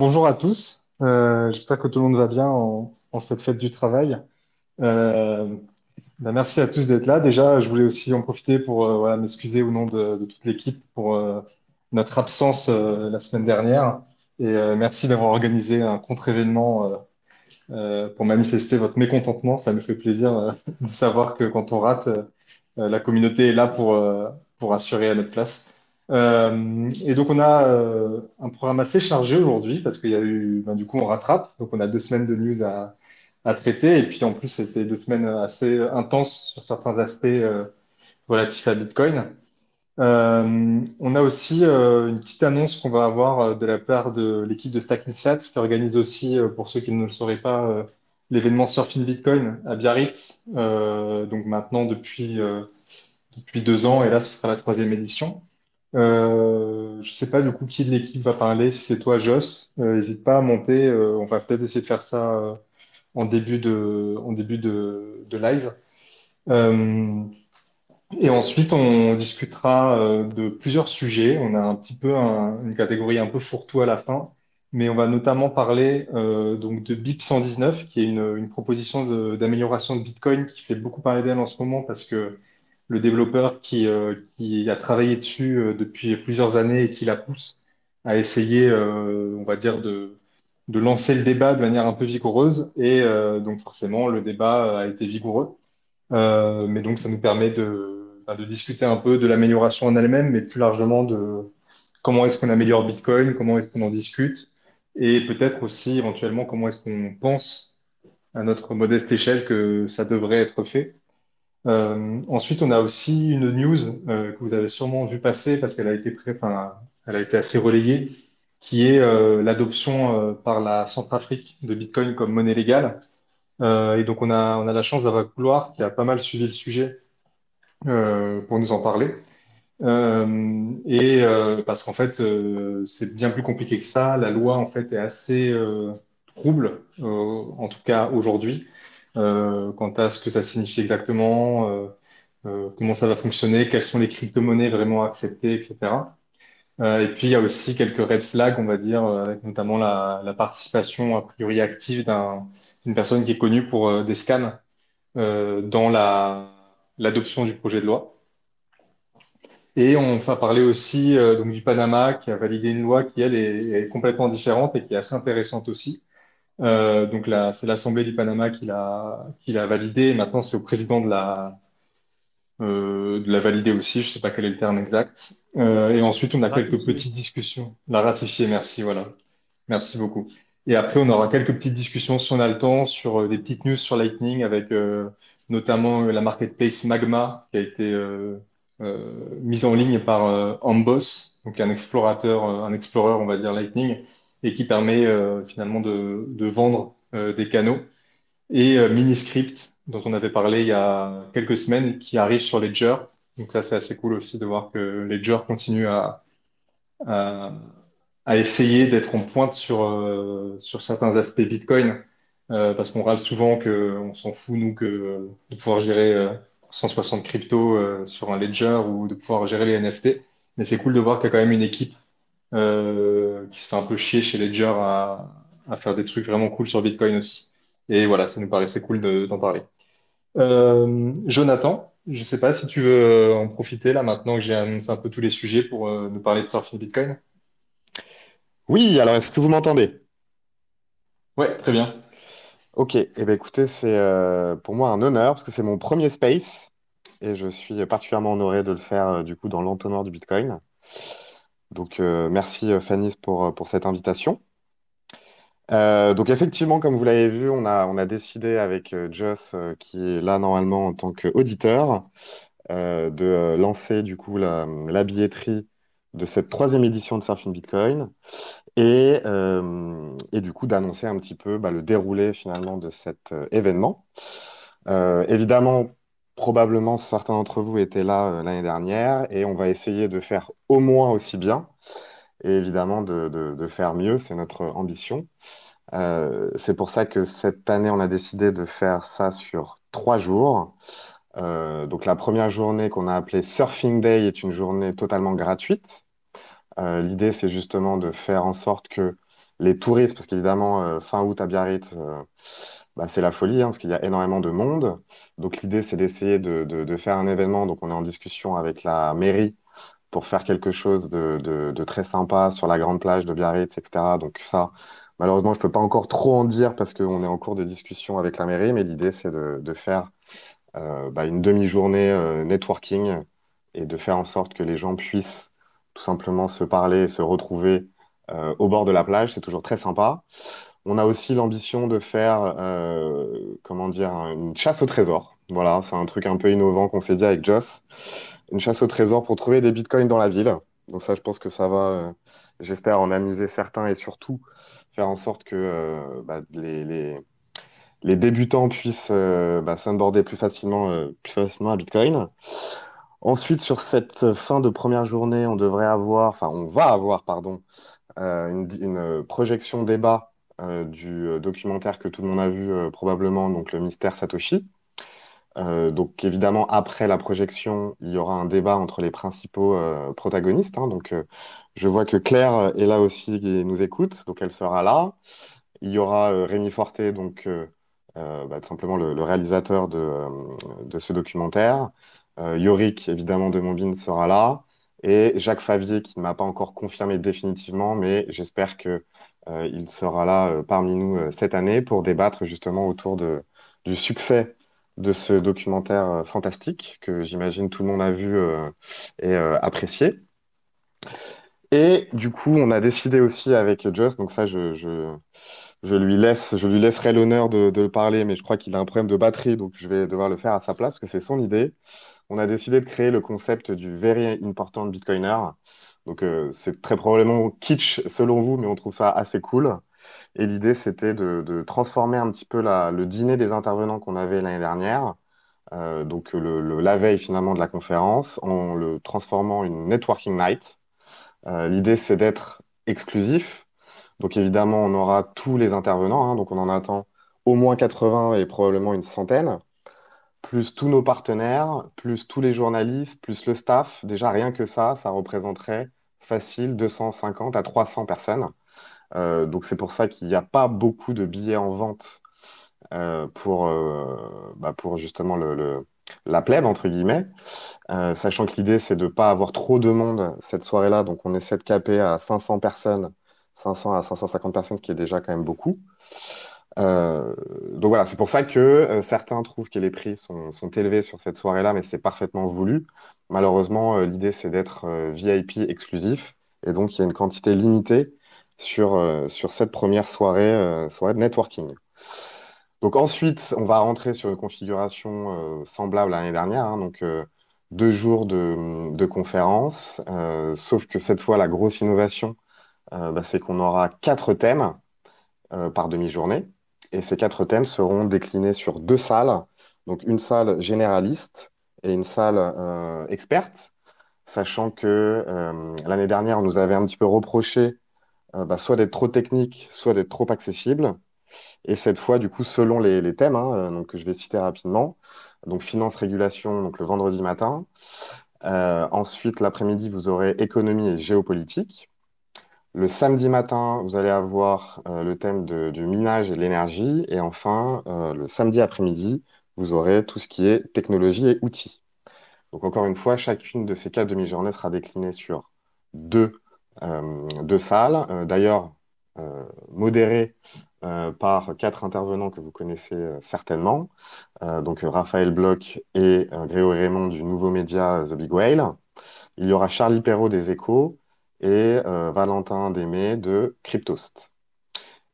Bonjour à tous, Euh, j'espère que tout le monde va bien en, cette fête du travail. Euh, ben, merci à tous d'être là. Déjà, je voulais aussi en profiter pour euh, m'excuser au nom de, toute l'équipe pour notre absence la semaine dernière. Et merci d'avoir organisé un contre-événement pour manifester votre mécontentement. Ça me fait plaisir de savoir que quand on rate, la communauté est là pour, pour assurer à notre place. Euh, et donc on a euh, un programme assez chargé aujourd'hui parce qu'il y a eu, ben, du coup on rattrape, donc on a deux semaines de news à, traiter et puis en plus c'était deux semaines assez intenses sur certains aspects euh, relatifs à Bitcoin. On a aussi une petite annonce qu'on va avoir de la part de l'équipe de Stacking Sats qui organise aussi, pour ceux qui ne le sauraient pas, l'événement Surfing Bitcoin à Biarritz. Donc maintenant depuis, depuis deux ans et là ce sera la troisième édition. Euh, je sais pas du coup qui de l'équipe va parler, c'est toi Joss, euh, n'hésite pas à monter, euh, on va peut-être essayer de faire ça euh, en début de, en début de, live. Euh, et ensuite, on discutera euh, de plusieurs sujets. On a un petit peu un- une catégorie un peu fourre-tout à la fin, mais on va notamment parler euh, donc de BIP 119, qui est une, proposition d'amélioration de Bitcoin qui fait beaucoup parler d'elle en ce moment parce que le développeur qui, euh, qui a travaillé dessus euh, depuis plusieurs années et qui la pousse a essayé, euh, on va dire, de, de lancer le débat de manière un peu vigoureuse. Et euh, donc forcément, le débat a été vigoureux. Euh, mais donc, ça nous permet de, ben, de discuter un peu de l'amélioration en elle-même, mais plus largement de comment est-ce qu'on améliore Bitcoin, comment est-ce qu'on en discute, et peut-être aussi éventuellement comment est-ce qu'on pense à notre modeste échelle que ça devrait être fait. Euh, ensuite, on a aussi une news euh, que vous avez sûrement vu passer parce qu'elle a été assez relayée, qui est euh, l'adoption par la Centrafrique de Bitcoin comme monnaie légale. Et donc, on a, on a la chance d'avoir Couloir qui a pas mal suivi le sujet pour nous en parler. Et parce qu'en fait, c'est bien plus compliqué que ça. La loi, en fait, est assez trouble, en tout cas aujourd'hui, euh, quant à ce que ça signifie exactement, euh, euh, comment ça va fonctionner, quelles sont les crypto-monnaies vraiment acceptées, etc. Et puis, il y a aussi quelques red flags, on va dire, notamment la, participation a priori active d'un, d'une personne qui est connue pour des scams dans la, l'adoption du projet de loi. Et on va parler aussi du Panama qui a validé une loi qui, elle, est complètement différente et qui est assez intéressante aussi. Euh, donc là, c'est l'Assemblée du Panama qui l'a qui l'a validé. Et maintenant, c'est au président de la euh, de la valider aussi. Je sais pas quel est le terme exact. Euh, et ensuite, on a quelques Ratifié. petites discussions. La ratifier, merci, voilà. Merci beaucoup. Et après, on aura quelques petites discussions si on a le temps sur euh, des petites news sur Lightning avec notamment la marketplace Magma qui a été mise en ligne par Amboss, donc un explorateur, un explorer, on va dire Lightning, et qui permet euh, finalement de, vendre euh, des canaux. Et euh, Miniscript, dont on avait parlé il y a quelques semaines, qui arrive sur Ledger. Donc ça, c'est assez cool aussi de voir que Ledger continue à, essayer d'être en pointe sur, certains aspects Bitcoin, parce qu'on râle souvent qu'on s'en fout, nous, que de pouvoir gérer euh, 160 cryptos sur un ledger ou de pouvoir gérer les NFT. Mais c'est cool de voir qu'il y a quand même une équipe euh, qui se fait un peu chier chez Ledger à, à faire des trucs vraiment cool sur Bitcoin aussi. Et voilà, ça nous paraissait cool de- d'en parler. Euh, Jonathan, je sais pas si tu veux en profiter là maintenant que j'ai annoncé un peu tous les sujets pour euh, nous parler de Surfing Bitcoin. Oui, alors est-ce que vous m'entendez? Ouais, très bien. Ok, eh bien, écoutez, c'est euh, pour moi un honneur parce que c'est mon premier space et je suis particulièrement honoré de le faire euh, du coup dans l'entonnoir du Bitcoin. Donc euh, merci euh, Fanny pour, euh, pour cette invitation. Donc effectivement, comme vous l'avez vu, on a, on a décidé avec Joss, qui est là normalement en tant qu'auditeur, de lancer du coup la, billetterie de cette troisième édition de Surfing Bitcoin. et, et du coup d'annoncer un petit peu bah, le déroulé finalement de cet événement. Évidemment, probablement certains d'entre vous étaient là euh, l'année dernière et on va essayer de faire au moins aussi bien et évidemment de, faire mieux, c'est notre ambition. Euh, c'est pour ça que cette année, on a décidé de faire ça sur trois jours. Euh, donc la première journée qu'on a appelée Surfing Day est une journée totalement gratuite. L'idée, c'est justement de faire en sorte que les touristes, parce qu'évidemment, fin août à Biarritz, bah, c'est la folie, hein, parce qu'il y a énormément de monde. Donc l'idée, c'est d'essayer de, faire un événement. Donc on est en discussion avec la mairie pour faire quelque chose de, très sympa sur la grande plage de Biarritz, etc. Donc ça, malheureusement, je peux pas encore trop en dire parce qu'on est en cours de discussion avec la mairie, mais l'idée, c'est de, de faire euh, bah, une demi-journée euh, networking et de faire en sorte que les gens puissent tout simplement se parler et se retrouver euh, au bord de la plage. C'est toujours très sympa. On a aussi l'ambition de faire, euh, comment dire, une chasse au trésor. Voilà, c'est un truc un peu innovant qu'on s'est dit avec Joss. Une chasse au trésor pour trouver des bitcoins dans la ville. Donc ça, je pense que ça va, euh, j'espère, en amuser certains et surtout faire en sorte que euh, bah, les, débutants puissent bah, s'onboarder plus facilement, plus facilement à Bitcoin. Ensuite, sur cette fin de première journée, on devrait avoir, enfin, on va avoir, pardon, une, une projection débat du euh, documentaire que tout le monde a vu euh, probablement, donc le mystère Satoshi. Euh, donc évidemment, après la projection, il y aura un débat entre les principaux euh, protagonistes. hein. donc euh, je vois que Claire est là aussi et nous écoute, donc elle sera là. Il y aura euh, Rémi Forté, donc euh, euh, bah, tout simplement le, réalisateur de, euh, de ce documentaire. Euh, Yorick, évidemment, de Montbin sera là. Et Jacques Favier, qui ne m'a pas encore confirmé définitivement, mais j'espère que, euh, sera là euh, parmi nous euh, cette année pour débattre justement autour de, du succès de ce documentaire euh, fantastique que j'imagine tout le monde a vu et apprécié. Et du coup, on a décidé aussi avec Joss, donc ça, je, je lui laisse, je lui laisserai l'honneur de, le parler, mais je crois qu'il a un problème de batterie, donc je vais devoir le faire à sa place, parce que c'est son idée. On a décidé de créer le concept du Very Important Bitcoiner. Donc, euh, c'est très probablement kitsch selon vous, mais on trouve ça assez cool. Et l'idée, c'était de, transformer un petit peu le dîner des intervenants qu'on avait l'année dernière, euh, donc le, le- la veille finalement de la conférence, en le transformant en une networking night. Euh, l'idée, c'est d'être exclusif. Donc évidemment, on aura tous les intervenants, hein, donc on en attend au moins 80 et probablement une centaine, plus tous nos partenaires, plus tous les journalistes, plus le staff. Déjà, rien que ça, ça représenterait facile 250 à 300 personnes. Euh, donc c'est pour ça qu'il n'y a pas beaucoup de billets en vente euh, pour, euh, bah, pour justement la plèbe, entre guillemets. Sachant que l'idée, c'est de ne pas avoir trop de monde cette soirée-là. Donc, on essaie de caper à 500 personnes, 500 à 550 personnes, ce qui est déjà quand même beaucoup. Euh, donc voilà, c'est pour ça que euh, certains trouvent que les prix sont, élevés sur cette soirée-là, mais c'est parfaitement voulu. Malheureusement, euh, l'idée, c'est d'être VIP exclusif. Et donc, il y a une quantité limitée sur, sur cette première soirée, soirée de networking. Donc ensuite, on va rentrer sur une configuration semblable à l'année dernière, hein, donc deux jours de, de conférence, euh, sauf que cette fois, la grosse innovation, bah, c'est qu'on aura quatre thèmes euh, par demi-journée, et ces quatre thèmes seront déclinés sur deux salles, donc une salle généraliste et une salle euh, experte, sachant que euh, l'année dernière, on nous avait un petit peu reproché euh, bah, soit d'être trop technique, soit d'être trop accessible. Et cette fois, du coup, selon les, thèmes, hein, euh, donc, que je vais citer rapidement, donc finance, régulation, donc le vendredi matin. Euh, ensuite, l'après-midi, vous aurez économie et géopolitique. Le samedi matin, vous allez avoir euh, le thème du minage et de l'énergie. Et enfin, euh, le samedi après-midi, vous aurez tout ce qui est technologie et outils. Donc encore une fois, chacune de ces quatre demi-journées sera déclinée sur deux, euh, salles. D'ailleurs, euh, modérées par quatre intervenants que vous connaissez certainement. Donc Raphaël Bloch et euh, Raymond du nouveau média The Big Whale. Il y aura Charlie Perrault des Échos et euh, Valentin Démé de Cryptost.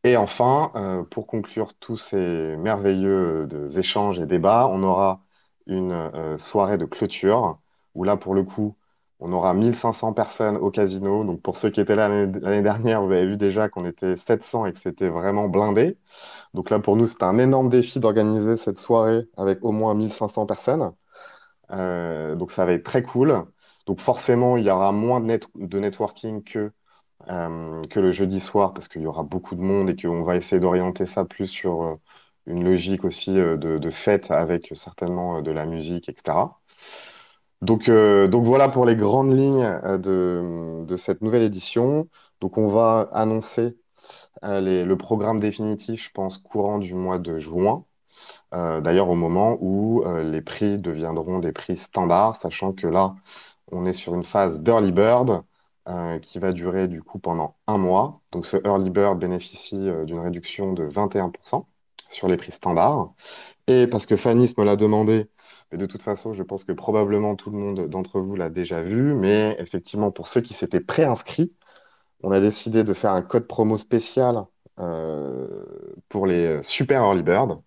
Et enfin, euh, pour conclure tous ces merveilleux euh, échanges et débats, on aura une soirée de clôture où là, pour le coup, on aura 1500 personnes au casino. Donc pour ceux qui étaient là l'année dernière, vous avez vu déjà qu'on était 700 et que c'était vraiment blindé. Donc là, pour nous, c'était un énorme défi d'organiser cette soirée avec au moins 1500 personnes. Donc ça va être très cool. Donc forcément, il y aura moins de, net- de networking que euh, que le jeudi soir parce qu'il y aura beaucoup de monde et qu'on va essayer d'orienter ça plus sur euh, une logique aussi euh, de, de fête avec certainement de la musique, etc. Donc, voilà pour les grandes lignes de, cette nouvelle édition. Donc on va annoncer le programme définitif, je pense, courant du mois de juin. D'ailleurs, au moment où les prix deviendront des prix standards, sachant que là, on est sur une phase d'early bird euh, qui va durer du coup pendant un mois. Donc, ce early bird bénéficie euh, d'une réduction de 21% sur les prix standards. Et parce que Fanny me l'a demandé, mais de toute façon, je pense que probablement tout le monde d'entre vous l'a déjà vu, mais effectivement, pour ceux qui s'étaient préinscrits, on a décidé de faire un code promo spécial euh, pour les super early bird.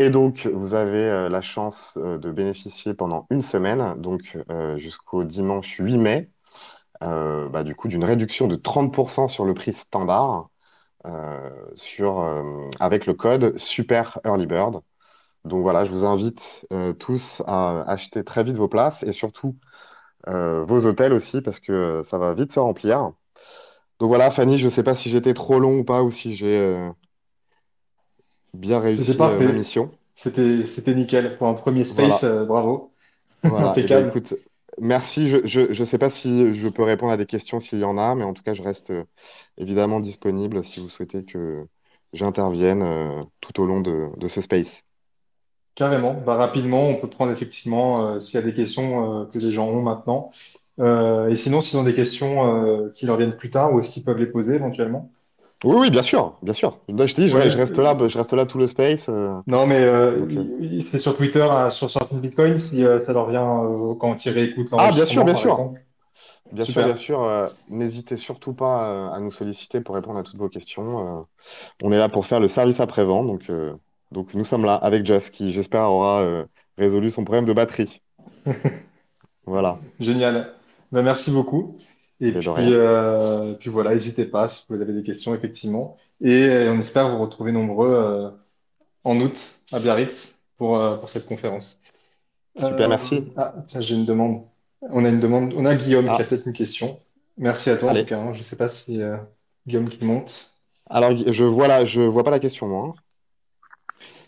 Et donc, vous avez euh, la chance euh, de bénéficier pendant une semaine, donc euh, jusqu'au dimanche 8 mai, bah, du coup, d'une réduction de 30% sur le prix standard sur, avec le code Super Early Bird. Donc voilà, je vous invite tous à acheter très vite vos places et surtout vos hôtels aussi parce que ça va vite se remplir. Donc voilà, Fanny, je ne sais pas si j'étais trop long ou pas ou si j'ai bien réussi euh, ma parfait. mission. C'était, c'était nickel. Pour un premier space, Voilà. euh, bravo. Voilà, et ben Impeccable. écoute, merci. Je, je, je sais pas si je peux répondre à des questions s'il y en a, mais en tout cas, je reste euh, évidemment disponible si vous souhaitez que j'intervienne euh, tout au long de, de ce space. Carrément. Bah, rapidement, on peut prendre effectivement euh, s'il y a des questions euh, que les gens ont maintenant. Euh, et sinon, s'ils ont des questions euh, qui leur viennent plus tard, où est-ce qu'ils peuvent les poser éventuellement? Oui, oui, bien sûr, bien sûr. Là, je te dis, je, Ouais. re- je reste là, euh, je reste là tout le space. euh, non, mais euh, donc, c'est sur Twitter, à- sur Sorting Bitcoin, si euh, ça leur vient quand ils réécoutent Ah, bien sûr, bien sûr, bien sûr, bien sûr. n'hésitez surtout pas à nous solliciter pour répondre à toutes vos questions. on est là pour faire le service après-vente, donc, euh, donc nous sommes là avec Just, qui j'espère aura résolu son problème de batterie. Voilà, Génial. Ben, merci beaucoup. Et puis, euh, puis voilà, n'hésitez pas si vous avez des questions, effectivement. Et euh, on espère vous retrouver nombreux euh, en août à Biarritz pour, euh, pour cette conférence. Super, merci. ah, tiens, j'ai une demande. On a une demande. On a Guillaume qui a Ah, peut-être une question. Merci à toi en tout allez. cas. hein. Je ne sais pas si euh, Guillaume qui monte. Alors, je vois là, je vois pas la question, moi. hein.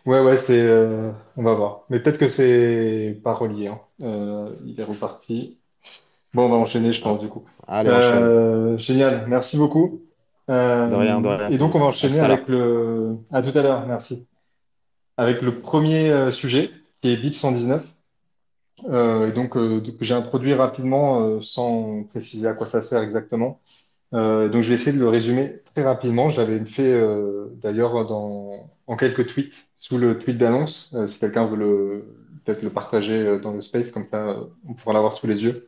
Ouais, ouais, c'est. euh, on va voir. Mais peut-être que c'est pas relié. hein. Euh, il est reparti. Bon, on va enchaîner, je pense, du coup. allez. Euh, génial, merci beaucoup. De rien, de Euh, rien, et donc, on va enchaîner avec le... À tout à l'heure, merci. Avec le premier euh, sujet, qui est BIP 119. Euh, et donc, euh, que j'ai introduit rapidement, euh, sans préciser à quoi ça sert exactement. Euh, donc, je vais essayer de le résumer très rapidement. Je l'avais fait, euh, d'ailleurs, dans... en quelques tweets, sous le tweet d'annonce. Euh, si quelqu'un veut le... peut-être le partager euh, dans le space, comme ça, euh, on pourra l'avoir sous les yeux.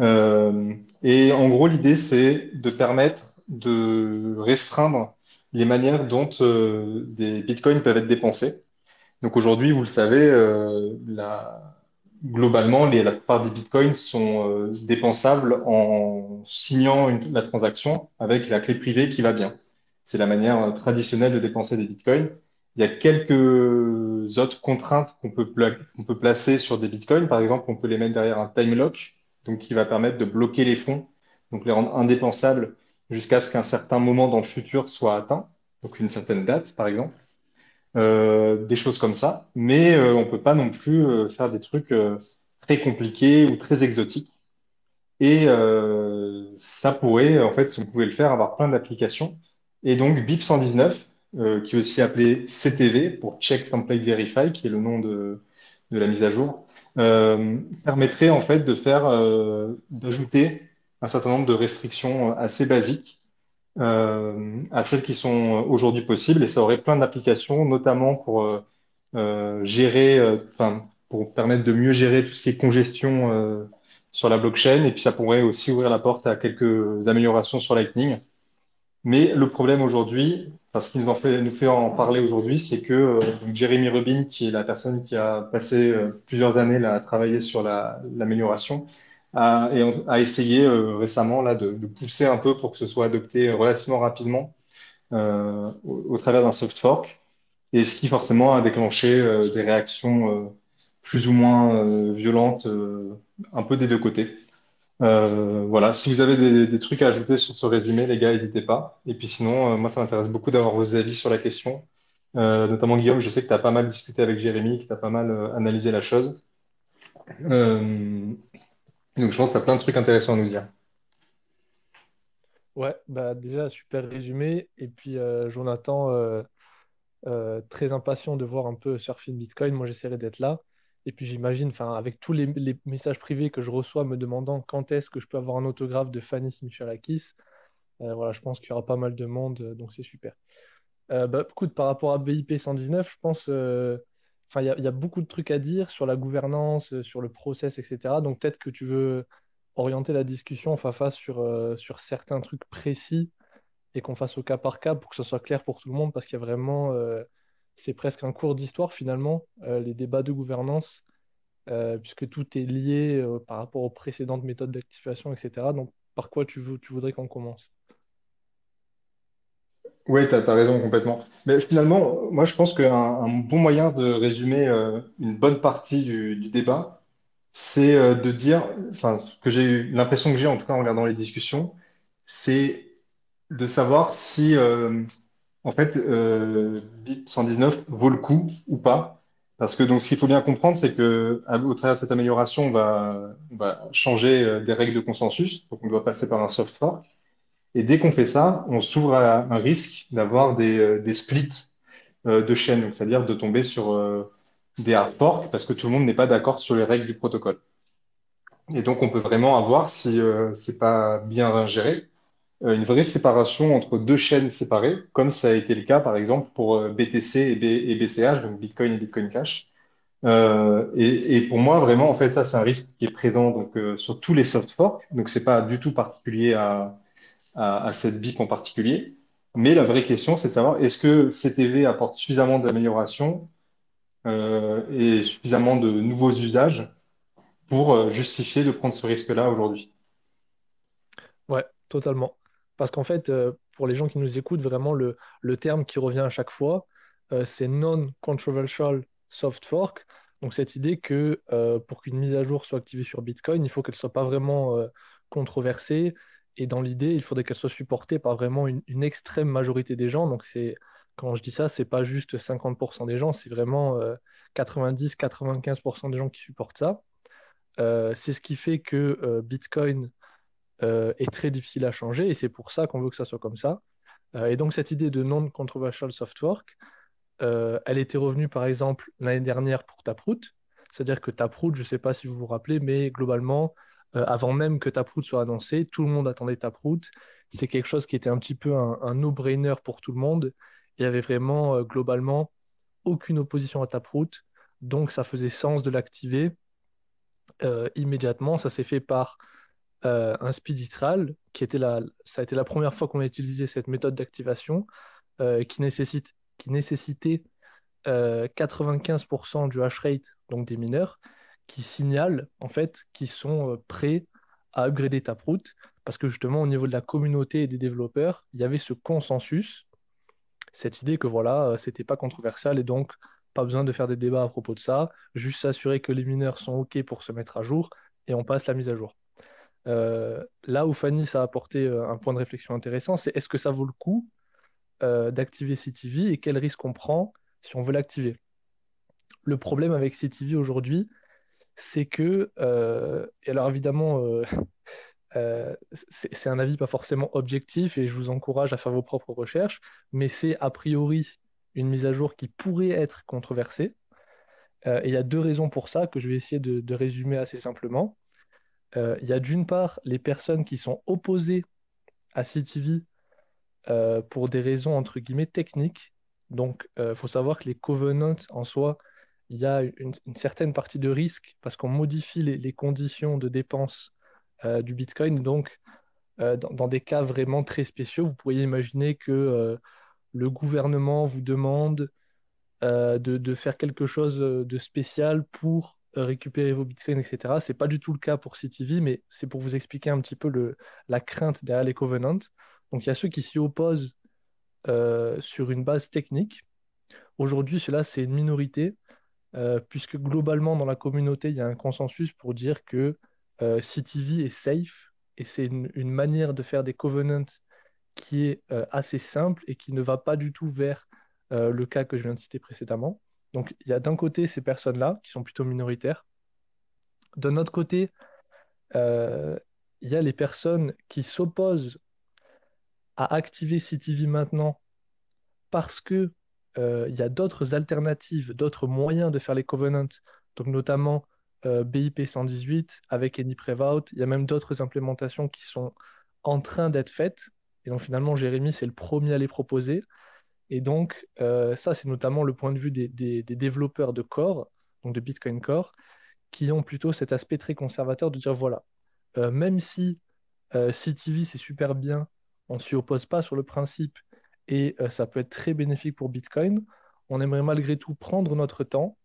Euh, et en gros, l'idée, c'est de permettre de restreindre les manières dont euh, des bitcoins peuvent être dépensés. Donc aujourd'hui, vous le savez, euh, la- globalement, la plupart des bitcoins sont dépensables en signant la transaction avec la clé privée qui va bien. C'est la manière traditionnelle de dépenser des bitcoins. Il y a quelques autres contraintes qu'on peut, peut placer sur des bitcoins. Par exemple, on peut les mettre derrière un time lock, donc qui va permettre de bloquer les fonds, donc les rendre indépensables jusqu'à ce qu'un certain moment dans le futur soit atteint, donc une certaine date, par exemple euh, des choses comme ça, mais euh, on peut pas non plus euh, faire des trucs très compliqués ou très exotiques. Et ça pourrait, en fait, si on pouvait le faire, avoir plein d'applications. Et donc BIP 119, euh, qui est aussi appelé CTV pour Check Template Verify, qui est le nom de, la mise à jour, permettrait en fait de faire, euh, d'ajouter un certain nombre de restrictions assez basiques euh, à celles qui sont aujourd'hui possibles et ça aurait plein d'applications, notamment pour euh, euh, gérer, euh, enfin, pour permettre de mieux gérer tout ce qui est congestion euh, sur la blockchain et puis ça pourrait aussi ouvrir la porte à quelques améliorations sur Lightning. Mais le problème aujourd'hui, parce qu'il nous fait, en parler aujourd'hui, c'est que euh, Jeremy Rubin, qui est la personne qui a passé euh, plusieurs années à travailler sur la- l'amélioration, a, essayé euh, récemment là, de, pousser un peu pour que ce soit adopté relativement rapidement euh, au, au travers d'un soft fork, et ce qui forcément a déclenché des réactions plus ou moins violentes un peu des deux côtés. Euh, voilà, si vous avez des, trucs à ajouter sur ce résumé, les gars, n'hésitez pas. Et puis sinon, euh, moi, ça m'intéresse beaucoup d'avoir vos avis sur la question. Euh, notamment Guillaume, je sais que tu as pas mal discuté avec Jérémy, que tu as pas mal analysé la chose. Donc je pense que tu as plein de trucs intéressants à nous dire. Ouais, bah déjà, super résumé. Et puis, Jonathan, très impatient de voir un peu Surfing Bitcoin. Moi, j'essaierai d'être là. Et puis, j'imagine, avec tous les, messages privés que je reçois me demandant quand est-ce que je peux avoir un autographe de Fanny Michalakis, euh, voilà, je pense qu'il y aura pas mal de monde, euh, donc c'est super. Euh, bah, par rapport à BIP 119, je pense, euh, enfin, il y, a beaucoup de trucs à dire sur la gouvernance, sur le process, etc. Donc peut-être que tu veux orienter la discussion, Fafa, sur, sur certains trucs précis et qu'on fasse au cas par cas pour que ce soit clair pour tout le monde, parce qu'il y a vraiment, c'est presque un cours d'histoire finalement, euh, les débats de gouvernance, euh, puisque tout est lié euh, par rapport aux précédentes méthodes d'activation, etc. Donc par quoi tu voudrais qu'on commence? Oui, tu as, raison complètement. Mais finalement, moi, je pense qu'un un bon moyen de résumer une bonne partie du, du débat, c'est de dire, enfin, que j'ai eu l'impression que j'ai en tout cas en regardant les discussions, c'est de savoir si, en fait, euh, BIP 119 vaut le coup ou pas. Parce que donc, ce qu'il faut bien comprendre, c'est que à- au travers de cette amélioration, on va, changer euh, des règles de consensus. Donc, on doit passer par un soft fork. Et dès qu'on fait ça, on s'ouvre à un risque d'avoir des, euh, splits euh, de chaînes, donc c'est-à-dire de tomber sur des hard forks parce que tout le monde n'est pas d'accord sur les règles du protocole. Et donc, on peut vraiment avoir, si c'est pas bien géré, euh, une vraie séparation entre deux chaînes séparées, comme ça a été le cas, par exemple, pour euh, BTC et, BCH, donc Bitcoin et Bitcoin Cash. Euh, et, pour moi, vraiment, en fait, ça, c'est un risque qui est présent donc sur tous les soft forks. Donc, c'est pas du tout particulier à, à, cette BIP en particulier. Mais la vraie question, c'est de savoir est-ce que CTV apporte suffisamment d'amélioration euh, et suffisamment de nouveaux usages pour justifier de prendre ce risque-là aujourd'hui? Ouais, totalement. Parce qu'en fait, euh, pour les gens qui nous écoutent, vraiment, le, terme qui revient à chaque fois, euh, c'est non-controversial soft fork. Donc, cette idée que euh, pour qu'une mise à jour soit activée sur Bitcoin, il faut qu'elle soit pas vraiment controversée. Et dans l'idée, il faudrait qu'elle soit supportée par vraiment une, extrême majorité des gens. Donc, c'est, quand je dis ça, c'est pas juste 50% des gens, c'est vraiment euh, 90-95% des gens qui supportent ça. C'est ce qui fait que Bitcoin euh, est très difficile à changer et c'est pour ça qu'on veut que ça soit comme ça. Euh, et donc cette idée de non-controversial soft work, euh, elle était revenue par exemple l'année dernière pour Taproot. C'est-à-dire que Taproot, je ne sais pas si vous vous rappelez, mais globalement, euh, avant même que Taproot soit annoncé, tout le monde attendait Taproot. C'est quelque chose qui était un petit peu un, un no-brainer pour tout le monde. Il y avait vraiment globalement aucune opposition à Taproot. Donc ça faisait sens de l'activer immédiatement. Ça s'est fait par euh, un speed trial, qui était la, ça a été la première fois qu'on a utilisé cette méthode d'activation, euh, qui nécessite, qui nécessitait euh, 95% du hash rate, donc des mineurs, qui signalent en fait qu'ils sont euh, prêts à upgrader Taproot, parce que justement au niveau de la communauté et des développeurs, il y avait ce consensus, cette idée que voilà, euh, c'était pas controversial et donc pas besoin de faire des débats à propos de ça, juste s'assurer que les mineurs sont OK pour se mettre à jour et on passe la mise à jour. Euh, là où Fanny, ça a apporté euh, un point de réflexion intéressant, c'est est-ce que ça vaut le coup euh, d'activer CTV et quel risque on prend si on veut l'activer? Le problème avec CTV aujourd'hui, c'est que, et alors évidemment, c'est un avis pas forcément objectif et je vous encourage à faire vos propres recherches, mais c'est a priori une mise à jour qui pourrait être controversée. Il y a deux raisons pour ça que je vais essayer de résumer assez simplement. Euh, il y a d'une part les personnes qui sont opposées à CTV euh, pour des raisons entre guillemets techniques. Donc, il faut savoir que les covenants en soi, il y a une, certaine partie de risque parce qu'on modifie les, conditions de dépense euh, du Bitcoin. Donc, euh, dans, des cas vraiment très spéciaux, vous pourriez imaginer que euh, le gouvernement vous demande euh, de, faire quelque chose euh, de spécial pour euh, récupérer vos bitcoins, etc. C'est pas du tout le cas pour CTV, mais c'est pour vous expliquer un petit peu la crainte derrière les covenants. Donc il y a ceux qui s'y opposent euh, sur une base technique. Aujourd'hui, cela, c'est une minorité, euh, puisque globalement, dans la communauté, il y a un consensus pour dire que euh, CTV est safe, et c'est une, une manière de faire des covenants qui est euh, assez simple et qui ne va pas du tout vers euh, le cas que je viens de citer précédemment. Donc, il y a d'un côté ces personnes-là qui sont plutôt minoritaires. D'un autre côté, euh, il y a les personnes qui s'opposent à activer CTV maintenant parce que euh, il y a d'autres alternatives, d'autres moyens de faire les covenants, donc notamment euh, BIP 118 avec Any Prevout. Il y a même d'autres implémentations qui sont en train d'être faites. Et donc finalement, Jérémy, c'est le premier à les proposer. Et donc, euh, ça, c'est notamment le point de vue des, développeurs de Core, donc de Bitcoin Core, qui ont plutôt cet aspect très conservateur de dire, voilà, même si CTV, c'est super bien, on ne s'y oppose pas sur le principe, et euh, ça peut être très bénéfique pour Bitcoin. On aimerait malgré tout prendre notre temps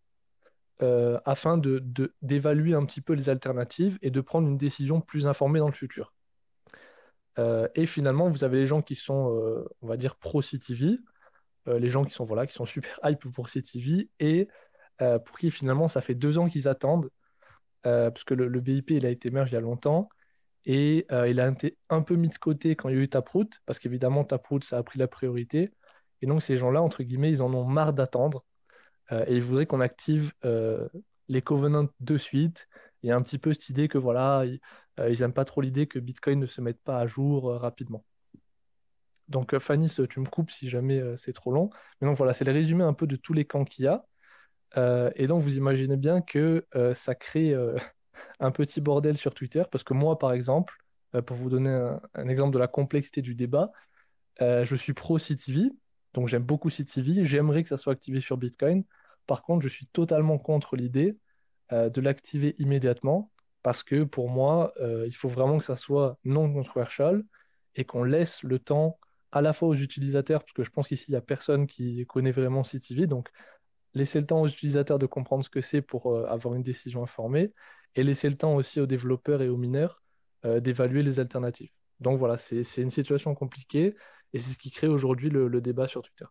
euh, afin de, d'évaluer un petit peu les alternatives et de prendre une décision plus informée dans le futur. Euh, et finalement, vous avez les gens qui sont, on va dire, pro-CTV, les gens qui sont, voilà, qui sont super hype pour CTV et pour qui finalement ça fait deux ans qu'ils attendent, parce que le, BIP il a été merge il y a longtemps, et euh, il a été un peu mis de côté quand il y a eu Taproot, parce qu'évidemment, Taproot, ça a pris la priorité. Et donc, ces gens-là, entre guillemets, ils en ont marre d'attendre. Euh, et ils voudraient qu'on active euh, les covenants de suite. Il y a un petit peu cette idée que, voilà, ils n'aiment pas trop l'idée que Bitcoin ne se mette pas à jour rapidement. Donc, Fanny, tu me coupes si jamais c'est trop long. Mais donc, voilà, c'est le résumé un peu de tous les camps qu'il y a. et donc, vous imaginez bien que ça crée un petit bordel sur Twitter, parce que moi, par exemple, euh, pour vous donner un, exemple de la complexité du débat, euh, je suis pro CTV, donc j'aime beaucoup CTV, j'aimerais que ça soit activé sur Bitcoin. Par contre, je suis totalement contre l'idée euh, de l'activer immédiatement, parce que pour moi, il faut vraiment que ça soit non controversial et qu'on laisse le temps à la fois aux utilisateurs, parce que je pense qu'ici, il n'y a personne qui connaît vraiment CTV, donc laisser le temps aux utilisateurs de comprendre ce que c'est pour avoir une décision informée, et laisser le temps aussi aux développeurs et aux mineurs euh, d'évaluer les alternatives. Donc voilà, c'est une situation compliquée et c'est ce qui crée aujourd'hui le, débat sur Twitter.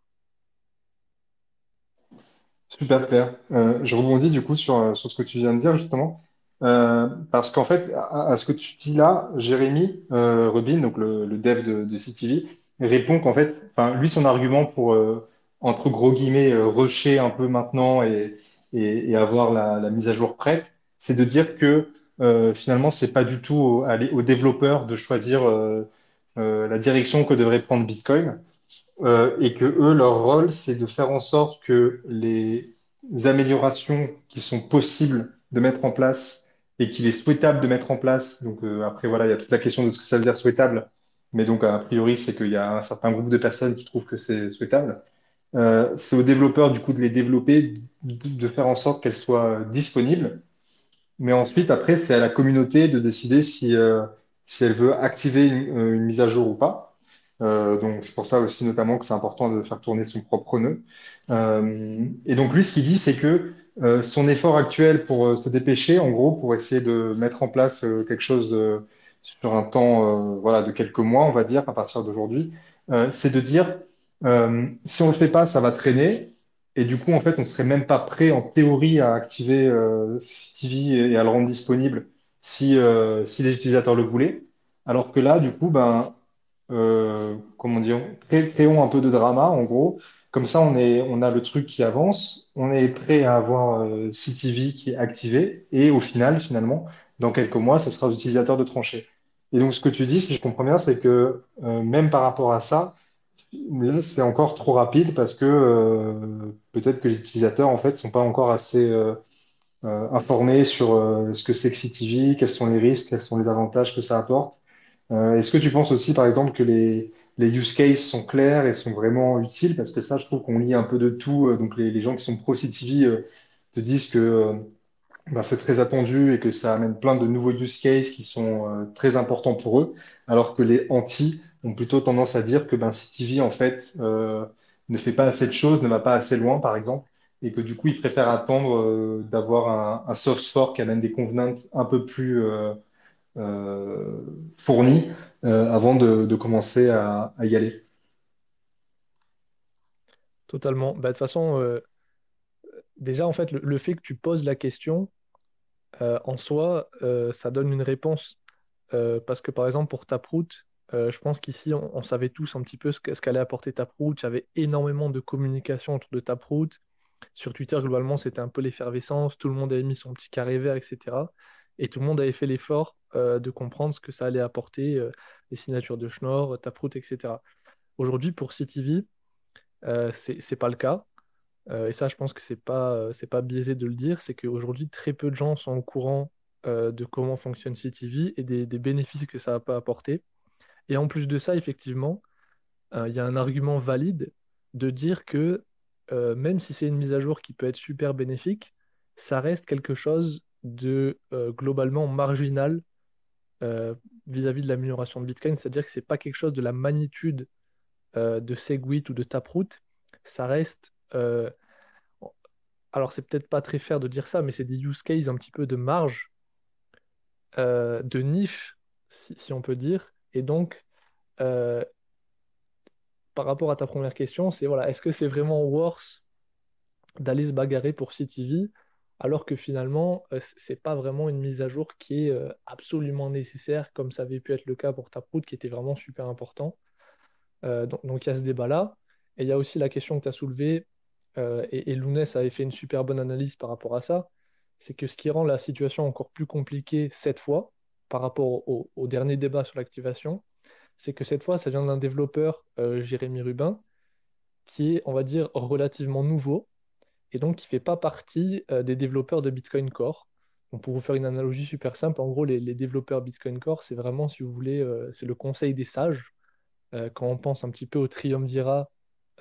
Super clair. Euh, je rebondis du coup sur, euh, ce que tu viens de dire justement. parce qu'en fait, à, ce que tu dis là, Jérémy Rubin, donc le, dev de, de CTV, répond qu'en fait, lui, son argument pour, entre gros guillemets, rusher un peu maintenant et, et, avoir la, mise à jour prête, c'est de dire que euh, finalement, c'est pas du tout aux, développeurs de choisir euh, euh, la direction que devrait prendre Bitcoin et que eux, leur rôle, c'est de faire en sorte que les améliorations qui sont possibles de mettre en place et qu'il est souhaitable de mettre en place. Donc après, voilà, il y a toute la question de ce que ça veut dire souhaitable. Mais donc, a priori, c'est qu'il y a un certain groupe de personnes qui trouvent que c'est souhaitable. c'est aux développeurs, du coup, de les développer, de faire en sorte qu'elles soient disponibles mais ensuite, après, c'est à la communauté de décider si, euh, si elle veut activer une, euh, une mise à jour ou pas. Euh, donc, c'est pour ça aussi notamment que c'est important de faire tourner son propre nœud. Euh, et donc, lui, ce qu'il dit, c'est que euh, son effort actuel pour euh, se dépêcher, en gros, pour essayer de mettre en place quelque chose de, sur un temps voilà, de quelques mois, on va dire, à partir d'aujourd'hui, c'est de dire, si on ne le fait pas, ça va traîner. Et du coup, en fait, on serait même pas prêt en théorie à activer euh, CTV et à le rendre disponible si, euh, si les utilisateurs le voulaient. Alors que là, du coup, ben, euh, comment dire, créons un peu de drama, en gros. Comme ça, on est, on a le truc qui avance, on est prêt à avoir euh, CTV qui est activé, et au final, finalement, dans quelques mois, ça sera aux utilisateurs de trancher. Et donc, ce que tu dis, si je comprends bien, c'est que euh, même par rapport à ça, là, c'est encore trop rapide parce que euh, peut-être que les utilisateurs en fait sont pas encore assez euh, informés sur ce que c'est que CTV, quels sont les risques, quels sont les avantages que ça apporte. est-ce que tu penses aussi, par exemple, que les, les use cases sont clairs et sont vraiment utiles? Parce que ça, je trouve qu'on lit un peu de tout. donc les, les gens qui sont pro CTV te disent que ben, c'est très attendu et que ça amène plein de nouveaux use cases qui sont très importants pour eux, alors que les anti ont plutôt tendance à dire que ben, CTV, en fait, euh, ne fait pas assez de choses, ne va pas assez loin, par exemple, et que du coup, ils préfèrent attendre euh, d'avoir un, soft fork qui amène des convenants un peu plus euh, euh fournis avant de, commencer à, à, y aller. Totalement. Bah, de toute façon, déjà, en fait, le, fait que tu poses la question, en soi, ça donne une réponse. parce que, par exemple, pour Taproot, euh, je pense qu'ici, on, savait tous un petit peu ce qu'allait apporter Taproot. Il y avait énormément de communication autour de Taproot. Sur Twitter, globalement, c'était un peu l'effervescence. Tout le monde avait mis son petit carré vert, etc. et tout le monde avait fait l'effort euh, de comprendre ce que ça allait apporter, euh, les signatures de Schnorr, Taproot, etc. Aujourd'hui, pour CTV, euh, c'est pas le cas. Euh, et ça, je pense que c'est pas, euh, c'est pas biaisé de le dire, c'est qu'aujourd'hui, très peu de gens sont au courant euh, de comment fonctionne CTV et des, bénéfices que ça peut apporter. Et en plus de ça, effectivement, il y a un argument valide de dire que même si c'est une mise à jour qui peut être super bénéfique, ça reste quelque chose de globalement marginal vis-à-vis de l'amélioration de Bitcoin. C'est-à-dire que c'est pas quelque chose de la magnitude de Segwit ou de Taproot. Ça reste euh, alors c'est peut-être pas très fair de dire ça, mais c'est des use cases un petit peu de marge, euh, de niche, si, on peut dire. Et donc, euh, par rapport à ta première question, c'est voilà, est-ce que c'est vraiment worth d'aller se bagarrer pour CTV, alors que finalement, c'est pas vraiment une mise à jour qui est absolument nécessaire, comme ça avait pu être le cas pour Taproot, qui était vraiment super important. Donc il y a ce débat-là. Et il y a aussi la question que tu as soulevée, euh, et, et Lounès avait fait une super bonne analyse par rapport à ça, c'est que ce qui rend la situation encore plus compliquée cette fois, par rapport au, dernier débat sur l'activation, c'est que cette fois, ça vient d'un développeur, euh, Jérémy Rubin, qui est, on va dire, relativement nouveau, et donc qui ne fait pas partie euh, des développeurs de Bitcoin Core. Pour vous faire une analogie super simple, en gros, les, développeurs Bitcoin Core, c'est vraiment, si vous voulez, c'est le conseil des sages quand on pense un petit peu au triumvirat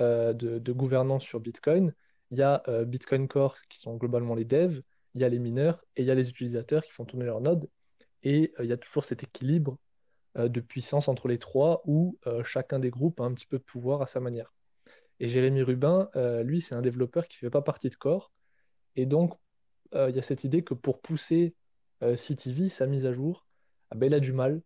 de, de gouvernance sur Bitcoin, il y a euh, Bitcoin Core qui sont globalement les devs, il y a les mineurs et il y a les utilisateurs qui font tourner leur node. Et euh, il y a toujours cet équilibre euh, de puissance entre les trois où euh, chacun des groupes a un petit peu de pouvoir à sa manière. Et Jérémy Rubin, euh, lui, c'est un développeur qui ne fait pas partie de Core. Et donc, euh, il y a cette idée que pour pousser euh, CTV, sa mise à jour, ah ben, il a du mal.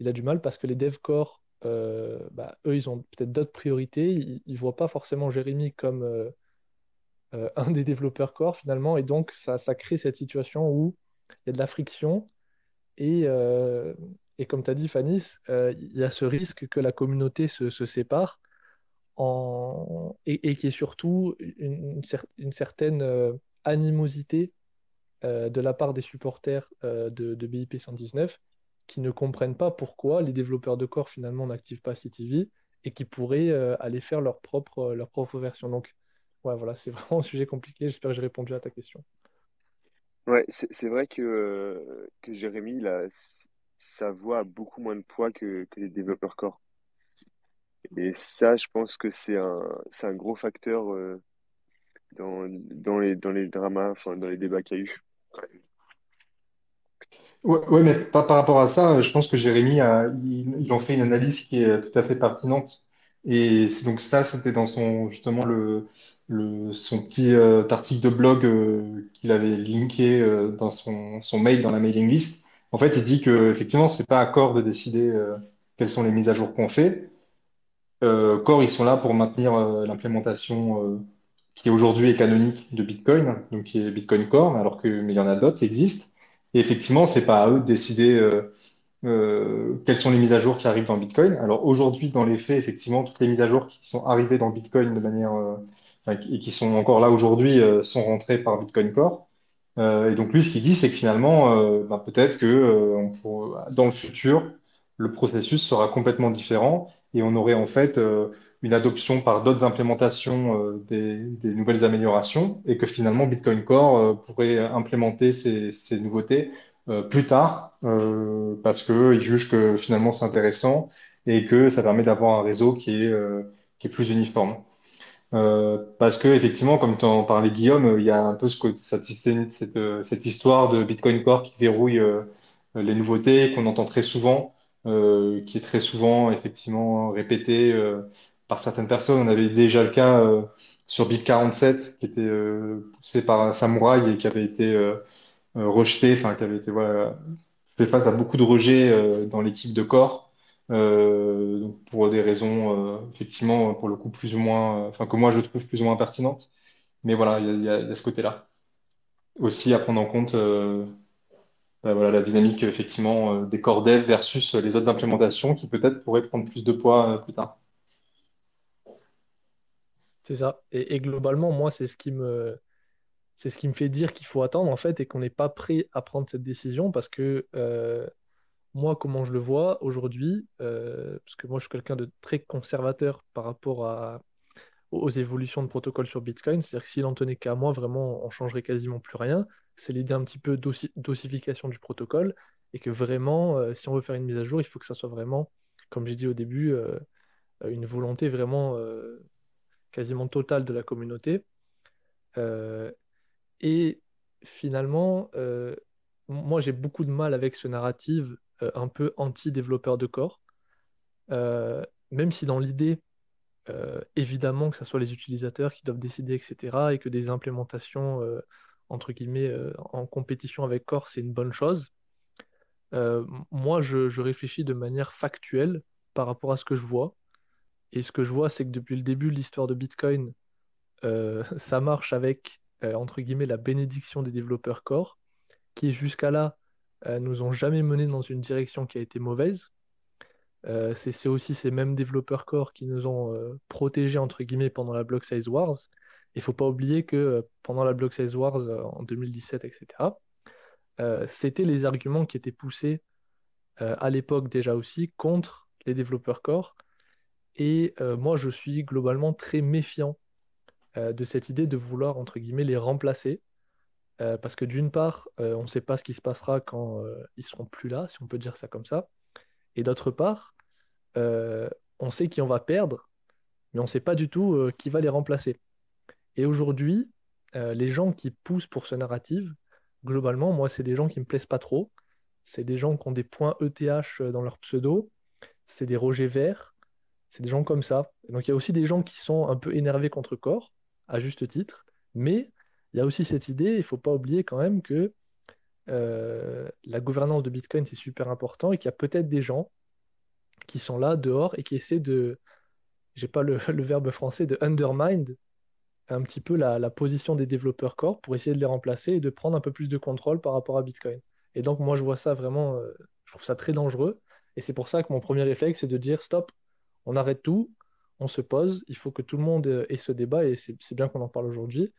Il a du mal parce que les dev core, euh, bah, eux, ils ont peut-être d'autres priorités. Ils ne voient pas forcément Jérémy comme euh, euh, un des développeurs core finalement. Et donc, ça, crée cette situation où il y a de la friction. Et, comme tu as dit, Fanny, il y a ce risque que la communauté se, sépare et, et qu'il y ait surtout une, une cer- une certaine animosité de la part des supporters de, de BIP 119 qui ne comprennent pas pourquoi les développeurs de corps finalement n'activent pas CTV et qui pourraient euh, aller faire leur propre, leur propre version. Donc, ouais, voilà, c'est vraiment un sujet compliqué. J'espère que j'ai répondu à ta question. Ouais, c'est vrai que, euh, que Jérémy, a, sa voix a beaucoup moins de poids que, que les développeurs core. Et ça, je pense que c'est un, un gros facteur euh, dans, dans les, dans les dramas, enfin, dans les débats qu'il y a eu. Ouais, mais par, par rapport à ça, je pense que Jérémy a, il, en fait une analyse qui est tout à fait pertinente. Et donc ça, c'était dans son justement le, son petit euh, article de blog euh, qu'il avait linké euh, dans son, son mail dans la mailing list. En fait, il dit que effectivement, c'est pas à Core de décider euh, quelles sont les mises à jour qu'on fait. Euh, Core, ils sont là pour maintenir euh, l'implémentation euh, qui aujourd'hui est canonique de Bitcoin, donc qui est Bitcoin Core, alors que mais il y en a d'autres qui existent. Et effectivement, c'est pas à eux de décider euh, euh, quelles sont les mises à jour qui arrivent dans Bitcoin. Alors aujourd'hui, dans les faits, effectivement, toutes les mises à jour qui sont arrivées dans Bitcoin de manière euh, et qui sont encore là aujourd'hui sont rentrées par Bitcoin Core. Et donc lui, ce qu'il dit, c'est que finalement, ben, peut-être que dans le futur, le processus sera complètement différent et on aurait en fait une adoption par d'autres implémentations euh, des, nouvelles améliorations et que finalement Bitcoin Core euh, pourrait implémenter ces, nouveautés euh, plus tard parce que il juge que finalement c'est intéressant et que ça permet d'avoir un réseau qui est, qui est plus uniforme. Parce que effectivement, comme tu en parlais, Guillaume, il y a un peu ce cette, cette, cette histoire de Bitcoin Core qui verrouille les nouveautés, qu'on entend très souvent, qui est très souvent effectivement répétée par certaines personnes. On avait déjà le cas euh, sur BIP47, qui était euh, poussé par un samouraï et qui avait été euh, rejeté, enfin qui avait été voilà, fait face à beaucoup de rejets dans l'équipe de. Euh, donc pour des raisons effectivement pour le coup plus ou moins, enfin que moi je trouve plus ou moins pertinentes. Mais voilà, il y a, ce côté-là aussi à prendre en compte. bah, voilà la dynamique effectivement des core dev versus les autres implémentations qui peut-être pourraient prendre plus de poids plus tard. C'est ça. Et, globalement, moi, c'est ce qui me, c'est ce qui me fait dire qu'il faut attendre en fait et qu'on n'est pas prêt à prendre cette décision parce que euh, moi, comment je le vois aujourd'hui, euh, parce que moi je suis quelqu'un de très conservateur par rapport à, aux évolutions de protocole sur Bitcoin, c'est-à-dire que s'il en tenait qu'à moi, vraiment, on changerait quasiment plus rien. C'est l'idée un petit peu d'ossification du protocole et que vraiment, euh, si on veut faire une mise à jour, il faut que ça soit vraiment, comme j'ai dit au début, une volonté vraiment quasiment totale de la communauté. Et finalement, euh, moi j'ai beaucoup de mal avec ce narratif euh, un peu anti-développeur de corps, euh, même si dans l'idée, évidemment que ce soit les utilisateurs qui doivent décider, etc., et que des implémentations, entre guillemets, en compétition avec Core, c'est une bonne chose. moi, je, réfléchis de manière factuelle par rapport à ce que je vois. Et ce que je vois, c'est que depuis le début de l'histoire de Bitcoin, ça marche avec euh, entre guillemets, la bénédiction des développeurs core, qui jusqu'à là euh, nous ont jamais mené dans une direction qui a été mauvaise. Euh, c'est aussi ces mêmes développeurs core qui nous ont protégés entre guillemets pendant la Block Size Wars. Il faut pas oublier que pendant la Block Size Wars en 2017, etc., c'était les arguments qui étaient poussés à l'époque déjà aussi contre les développeurs core. Et moi, je suis globalement très méfiant euh, de cette idée de vouloir, entre guillemets, les remplacer. Euh, parce que d'une part, euh, on ne sait pas ce qui se passera quand ils seront plus là, si on peut dire ça comme ça. Et d'autre part, on sait qui on va perdre, mais on ne sait pas du tout qui va les remplacer. Et aujourd'hui, les gens qui poussent pour ce narratif, globalement, moi, c'est des gens qui me plaisent pas trop. C'est des gens qui ont des points ETH dans leur pseudo. C'est des Roger Vert. C'est des gens comme ça. donc, il y a aussi des gens qui sont un peu énervés contre Core à juste titre, mais il y a aussi cette idée, il ne faut pas oublier quand même que euh, la gouvernance de Bitcoin, c'est super important et qu'il y a peut-être des gens qui sont là dehors et qui essaient de, j'ai pas le, verbe français, de undermine un petit peu la, position des développeurs core pour essayer de les remplacer et de prendre un peu plus de contrôle par rapport à Bitcoin. Et donc moi je vois ça vraiment, euh, je trouve ça très dangereux et c'est pour ça que mon premier réflexe c'est de dire stop, on arrête tout, on se pose, il faut que tout le monde euh, ait ce débat, et c'est bien qu'on en parle aujourd'hui.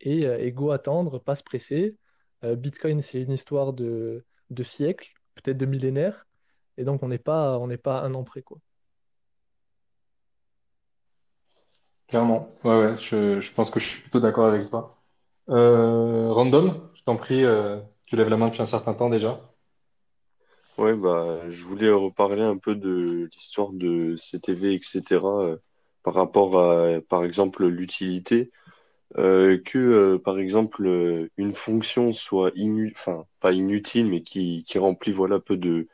Et, euh, go attendre, pas se presser. Euh, Bitcoin, c'est une histoire de, de siècles, peut-être de millénaires, et donc on n'est pas, pas un an près. Clairement, ouais, ouais, je, pense que je suis plutôt d'accord avec toi. Random, je t'en prie, tu lèves la main depuis un certain temps déjà. Ouais, bah, je voulais reparler un peu de l'histoire de CTV, etc., euh, par rapport à, par exemple, l'utilité. Euh, que, euh, par exemple, une fonction soit inu enfin, pas inutile, mais qui, qui remplit voilà, peu de,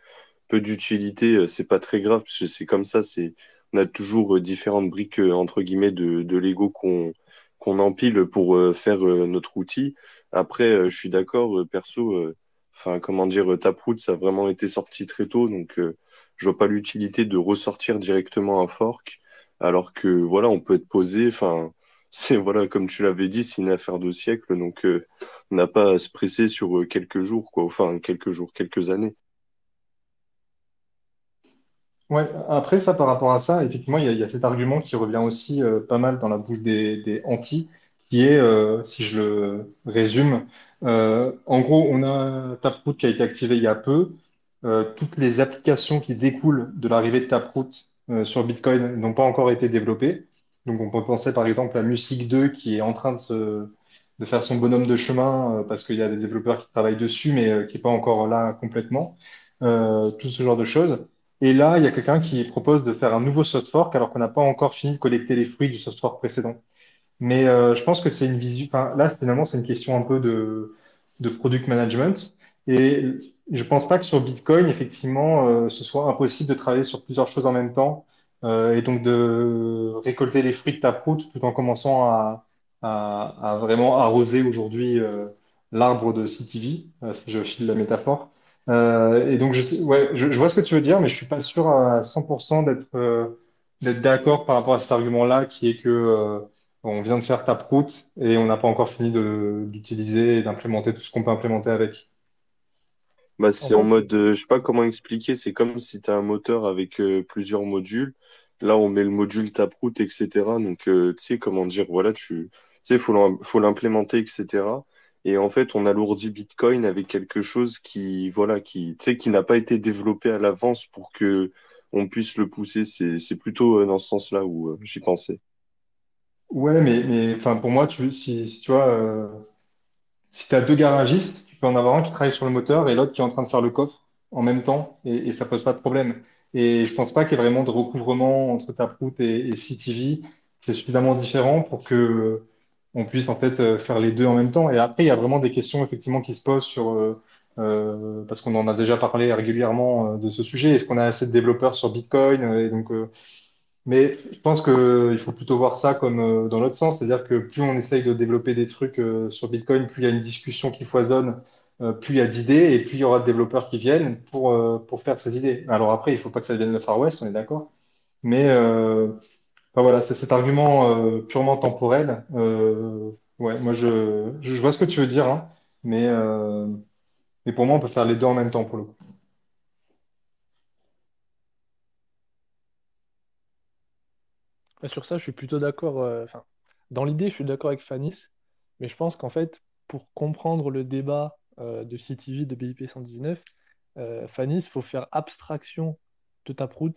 peu d'utilité, c'est pas très grave, parce que c'est comme ça, c'est, on a toujours différentes briques, entre guillemets, de, de Lego qu'on qu'on empile pour faire notre outil. Après, je suis d'accord, perso Enfin, comment dire, Taproot, ça a vraiment été sorti très tôt, donc euh, je vois pas l'utilité de ressortir directement un fork, alors que voilà, on peut être posé. Enfin, c'est voilà, comme tu l'avais dit, c'est une affaire de siècle, donc euh, on n'a pas à se presser sur euh, quelques jours, quoi. Enfin, quelques jours, quelques années. Ouais, après ça, par rapport à ça, effectivement, il y a, cet argument qui revient aussi pas mal dans la bouche des anti, qui est, si je le résume, euh, en gros, on a Taproot qui a été activé il y a peu. Euh, toutes les applications qui découlent de l'arrivée de Taproot euh, sur Bitcoin n'ont pas encore été développées. Donc, on peut penser par exemple à Music 2 qui est en train de, de faire son bonhomme de chemin parce qu'il y a des développeurs qui travaillent dessus, mais qui n'est pas encore là complètement. tout ce genre de choses. Et là, il y a quelqu'un qui propose de faire un nouveau soft fork alors qu'on n'a pas encore fini de collecter les fruits du soft fork précédent. Mais euh, je pense que c'est une vision. Enfin, là, finalement, c'est une question un peu de, de product management. Et je pense pas que sur Bitcoin, effectivement, euh, ce soit impossible de travailler sur plusieurs choses en même temps euh, et donc de récolter les fruits de ta proute tout en commençant à, à, à vraiment arroser aujourd'hui euh, l'arbre de CTV, euh, si je file la métaphore. Euh, et donc, je, ouais, je, je vois ce que tu veux dire, mais je suis pas sûr à 100% d'être d'être d'accord par rapport à cet argument-là, qui est que on vient de faire Taproot et on n'a pas encore fini d'utiliser et d'implémenter tout ce qu'on peut implémenter avec. Bah, c'est en mode, euh, je sais pas comment expliquer, c'est comme si tu as un moteur avec euh, plusieurs modules. Là, on met le module Taproot, etc. Donc, euh, tu sais, comment dire, voilà, tu sais, faut faut l'implémenter, etc. Et en fait, on alourdit Bitcoin avec quelque chose qui, voilà, qui, tu sais, qui n'a pas été développé à l'avance pour que on puisse le pousser. C'est, c'est plutôt euh, dans ce sens-là où euh, j'y pensais. Ouais, mais, mais enfin, pour moi, tu, si, si tu vois, euh, si tu as deux garagistes, tu peux en avoir un qui travaille sur le moteur et l'autre qui est en train de faire le coffre en même temps et, ça pose pas de problème. Et je pense pas qu'il y ait vraiment de recouvrement entre Taproot et, CTV. C'est suffisamment différent pour que euh, on puisse en fait euh, faire les deux en même temps. Et après, il y a vraiment des questions effectivement qui se posent sur parce qu'on en a déjà parlé régulièrement de ce sujet. Est-ce qu'on a assez de développeurs sur Bitcoin? Et donc euh, mais je pense qu'il faut plutôt voir ça comme euh, dans l'autre sens, c'est-à-dire que plus on essaye de développer des trucs euh, sur Bitcoin, plus il y a une discussion qui foisonne, euh, plus il y a d'idées, et plus il y aura de développeurs qui viennent pour, pour faire ces idées. Alors après, il faut pas que ça devienne le Far West, on est d'accord. Mais voilà, c'est cet argument purement temporel. Ouais, moi je, je, vois ce que tu veux dire, hein, mais, mais pour moi, on peut faire les deux en même temps pour le coup. Sur ça, je suis plutôt d'accord. euh, dans l'idée, je suis d'accord avec Fanis, mais je pense qu'en fait, pour comprendre le débat euh, de CTV, de BIP 119, euh, Fanis, il faut faire abstraction de Taproot.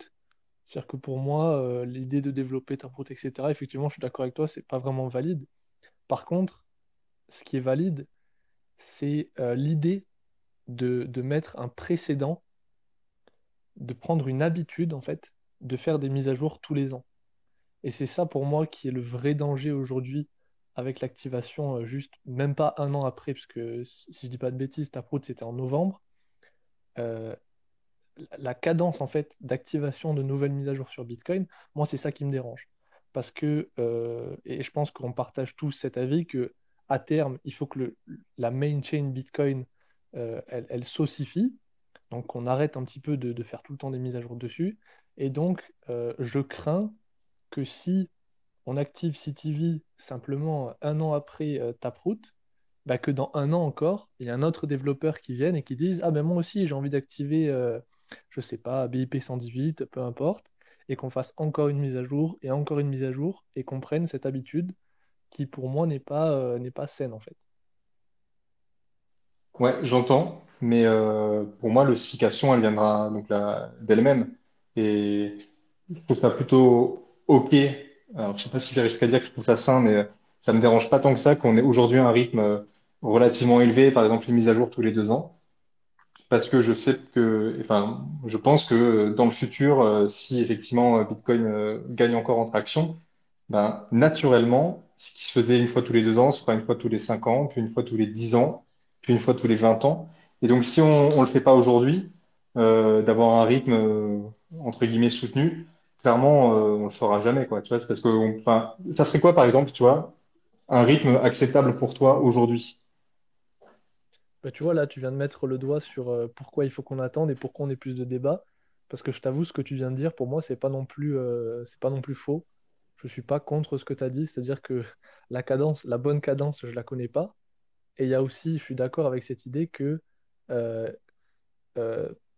C'est-à-dire que pour moi, euh, l'idée de développer Taproot, etc., effectivement, je suis d'accord avec toi, c'est pas vraiment valide. Par contre, ce qui est valide, c'est l'idée de, de mettre un précédent, de prendre une habitude, en fait, de faire des mises à jour tous les ans. Et c'est ça pour moi qui est le vrai danger aujourd'hui avec l'activation, euh, juste même pas un an après, parce que si je dis pas de bêtises, Taproot c'était en novembre. Euh, la cadence en fait d'activation de nouvelles mises à jour sur Bitcoin, moi c'est ça qui me dérange. Parce que, euh, et je pense qu'on partage tous cet avis, que à terme, il faut que la main chain Bitcoin, elle, elle s'ossifie, donc on arrête un petit peu de, faire tout le temps des mises à jour dessus. Et donc, je crains que si on active CTV simplement un an après euh, Taproot, bah que dans un an encore, il y a un autre développeur qui vienne et qui dise, Ah ben moi aussi j'ai envie d'activer, euh, je sais pas, BIP 118, peu importe, et qu'on fasse encore une mise à jour et encore une mise à jour et qu'on prenne cette habitude qui pour moi n'est pas, euh, pas saine en fait. Ouais, j'entends, mais euh, pour moi, l'ossification, elle viendra d'elle-même. Et je trouve ça plutôt OK. Alors, je sais pas si vais jusqu'à dire que je trouve ça sain, mais ça me dérange pas tant que ça qu'on ait aujourd'hui un rythme euh, relativement élevé, par exemple une mise à jour tous les deux ans, parce que je sais que, enfin, je pense que euh, dans le futur, euh, si effectivement euh, Bitcoin euh, gagne encore en traction, ben, naturellement, ce qui se faisait une fois tous les deux ans, se fera une fois tous les cinq ans, puis une fois tous les dix ans, puis une fois tous les vingt ans. Et donc, si on ne le fait pas aujourd'hui, euh, d'avoir un rythme euh, entre guillemets soutenu, clairement, euh, on le fera jamais, quoi. Tu vois, parce que, ça serait quoi, par exemple, tu vois, un rythme acceptable pour toi aujourd'hui? Bah, tu vois, là, tu viens de mettre le doigt sur euh, pourquoi il faut qu'on attende et pourquoi on ait plus de débats. Parce que je t'avoue, ce que tu viens de dire, pour moi, c'est pas euh, pas non plus faux. Je suis pas contre ce que tu as dit, c'est-à-dire que la cadence, la bonne cadence, je la connais pas. Et il y a aussi, je suis d'accord avec cette idée que euh,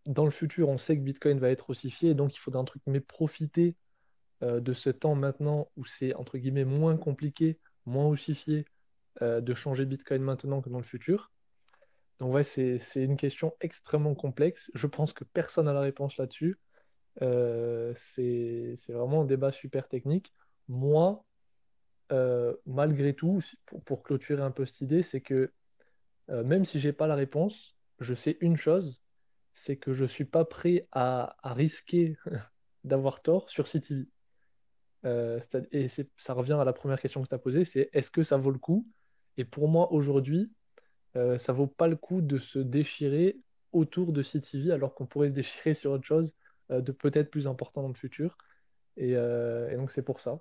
dans le futur, on sait que Bitcoin va être ossifié, donc il faudra entre guillemets profiter euh, de ce temps maintenant où c'est entre guillemets moins compliqué, moins ossifié euh, de changer Bitcoin maintenant que dans le futur. Donc ouais, c'est, une question extrêmement complexe. Je pense que personne n'a la réponse là-dessus. Euh, c'est, vraiment un débat super technique. Moi, euh, malgré tout, pour, pour clôturer un peu cette idée, c'est que même si j'ai pas la réponse, je sais une chose, c'est que je suis pas prêt à, risquer d'avoir tort sur CTV. Euh, et ça revient à la première question que tu as posée, c'est est-ce que ça vaut le coup? Et pour moi, aujourd'hui, euh, ça vaut pas le coup de se déchirer autour de CTV alors qu'on pourrait se déchirer sur autre chose euh, de peut-être plus important dans le futur. Et, euh, donc c'est pour ça.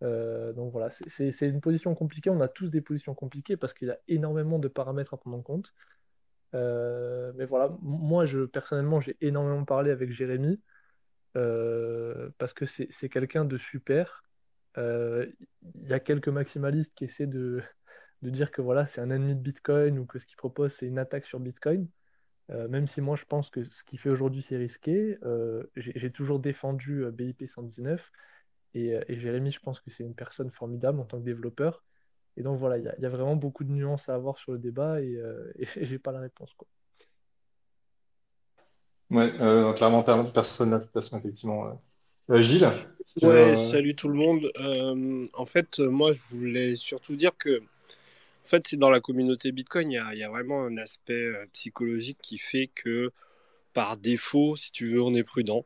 Donc voilà, c'est une position compliquée. On a tous des positions compliquées parce qu'il y a énormément de paramètres à prendre en compte. Euh, mais voilà, moi je personnellement j'ai énormément parlé avec Jérémy euh, parce que c'est quelqu'un de super. Euh, Il y a quelques maximalistes qui essaient de, dire que voilà, c'est un ennemi de Bitcoin ou que ce qu'il propose c'est une attaque sur Bitcoin. Même si moi je pense que ce qu'il fait aujourd'hui c'est risqué, j'ai toujours défendu BIP 119 et, et Jérémy, je pense que c'est une personne formidable en tant que développeur. Et donc voilà, il y, a vraiment beaucoup de nuances à avoir sur le débat et, et, j'ai pas la réponse. Quoi. Ouais, clairement, personne n'a effectivement. Gilles, Ouais, salut tout le monde. en fait, moi, je voulais surtout dire que en fait, c'est dans la communauté Bitcoin, il y a, vraiment un aspect euh, psychologique qui fait que par défaut, si tu veux, on est prudent.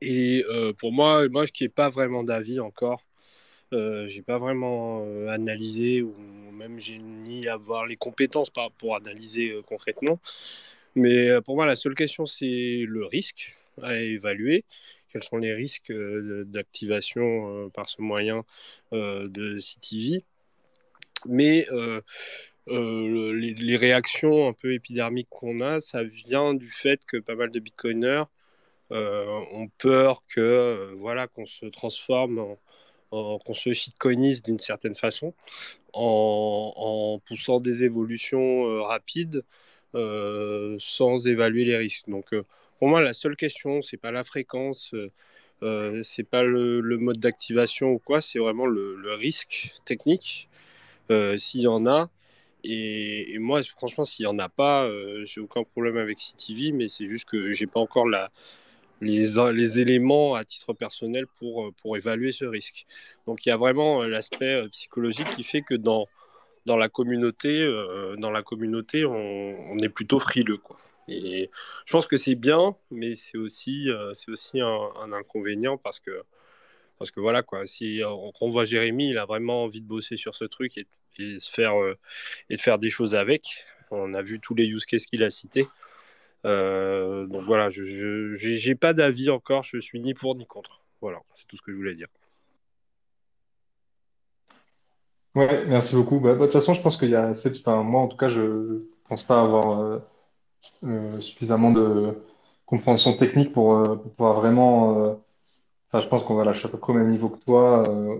Et euh, pour moi, moi qui n'ai pas vraiment d'avis encore, euh, j'ai pas vraiment euh, analysé ou même j'ai ni avoir les compétences pour analyser concrètement. Mais pour moi, la seule question, c'est le risque à évaluer. Quels sont les risques d'activation par ce moyen de CTV mais euh, euh, les, réactions un peu épidermiques qu'on a, ça vient du fait que pas mal de bitcoiners euh, ont peur que voilà qu'on se transforme qu'on se shitcoinise d'une certaine façon en, poussant des évolutions rapides sans évaluer les risques. Donc pour moi la seule question c'est pas la fréquence, c'est pas le, mode d'activation ou quoi, c'est vraiment le risque technique euh, s'il y en a. Et, moi, franchement, s'il n'y en a pas, euh, j'ai aucun problème avec CTV, mais c'est juste que j'ai pas encore la, les, éléments à titre personnel pour, pour évaluer ce risque. Donc il y a vraiment euh, l'aspect psychologique qui fait que dans, dans la communauté, dans la communauté on, est plutôt frileux. Quoi. Et je pense que c'est bien, mais c'est aussi, aussi un, inconvénient parce que parce que voilà, quoi, si on, voit Jérémy, il a vraiment envie de bosser sur ce truc et, se faire, euh, et de faire des choses avec. On a vu tous les use cases qu'il a cités. Euh, donc voilà, je n'ai pas d'avis encore, je suis ni pour ni contre. Voilà, c'est tout ce que je voulais dire. Ouais, merci beaucoup. Bah, de toute façon, je pense qu'il y a enfin, moi en tout cas, je pense pas avoir euh, suffisamment de compréhension technique pour, pouvoir vraiment je pense qu'on va lâcher à peu près au même niveau que toi, euh,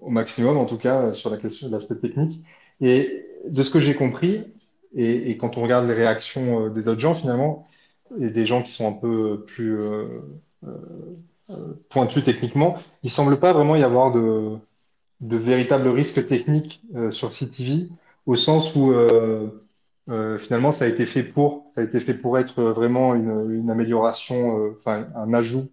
au maximum en tout cas, euh, sur la question de l'aspect technique. Et de ce que j'ai compris, et, quand on regarde les réactions euh, des autres gens finalement, et des gens qui sont un peu plus pointus techniquement, il semble pas vraiment y avoir de, de véritables risques techniques sur CTV, au sens où finalement ça a été fait pour, ça a été fait pour être vraiment une, amélioration, un ajout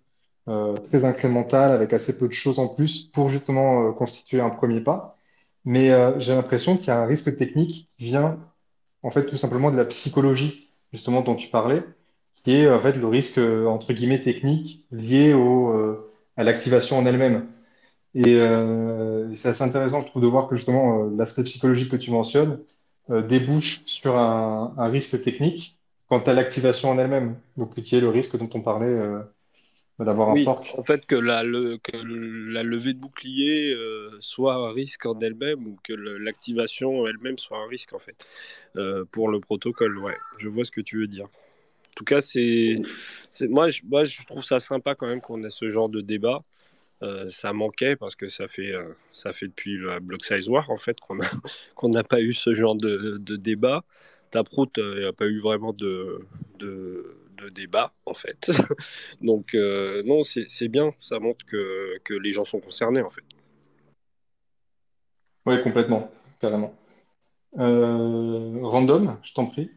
euh, très incrémental, avec assez peu de choses en plus pour justement euh, constituer un premier pas. Mais euh, j'ai l'impression qu'il y a un risque technique qui vient en fait tout simplement de la psychologie, justement dont tu parlais, qui est en fait le risque entre guillemets technique lié au, à l'activation en elle-même. Et c'est assez intéressant, je trouve, de voir que justement l'aspect psychologique que tu mentionnes débouche sur un, un, risque technique quant à l'activation en elle-même, donc qui est le risque dont on parlait d'avoir un fork. En fait, que la, que la levée de bouclier euh, soit un risque en elle-même ou que l'activation elle-même soit un risque, en fait, euh, pour le protocole. Ouais, je vois ce que tu veux dire. En tout cas, c'est, moi, je, moi, je trouve ça sympa quand même qu'on ait ce genre de débat. Euh, ça manquait parce que ça fait, ça fait depuis la Block Size War en fait qu'on n'a qu'on n'a pas eu ce genre de, de débat. Taproot n'a pas eu vraiment de, de de débat, en fait. Donc, euh, non, c'est bien, ça montre que, que, les gens sont concernés, en fait. Oui, complètement, carrément. Euh, random, je t'en prie.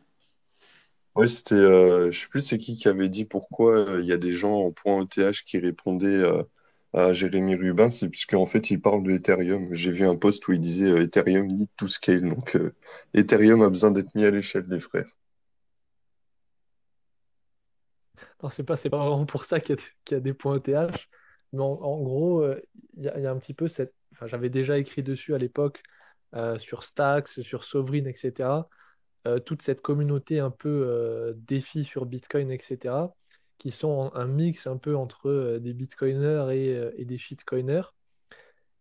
Oui, c'était, euh, je sais plus c'est qui qui avait dit pourquoi il y a des gens en point ETH qui répondaient à Jérémy Rubin, c'est puisqu'en fait il parle de Ethereum. J'ai vu un post où il disait Ethereum need to scale, donc Ethereum a besoin d'être mis à l'échelle, les frères. Alors, c'est pas, c'est pas vraiment pour ça qu'il y, a des points ETH, mais en, gros, euh, il y, a un petit peu cette. Enfin, j'avais déjà écrit dessus à l'époque euh, sur Stacks, sur Sovereign, etc. Euh, toute cette communauté un peu défi sur Bitcoin, etc., qui sont un mix un peu entre des Bitcoiners et, et des shitcoiners.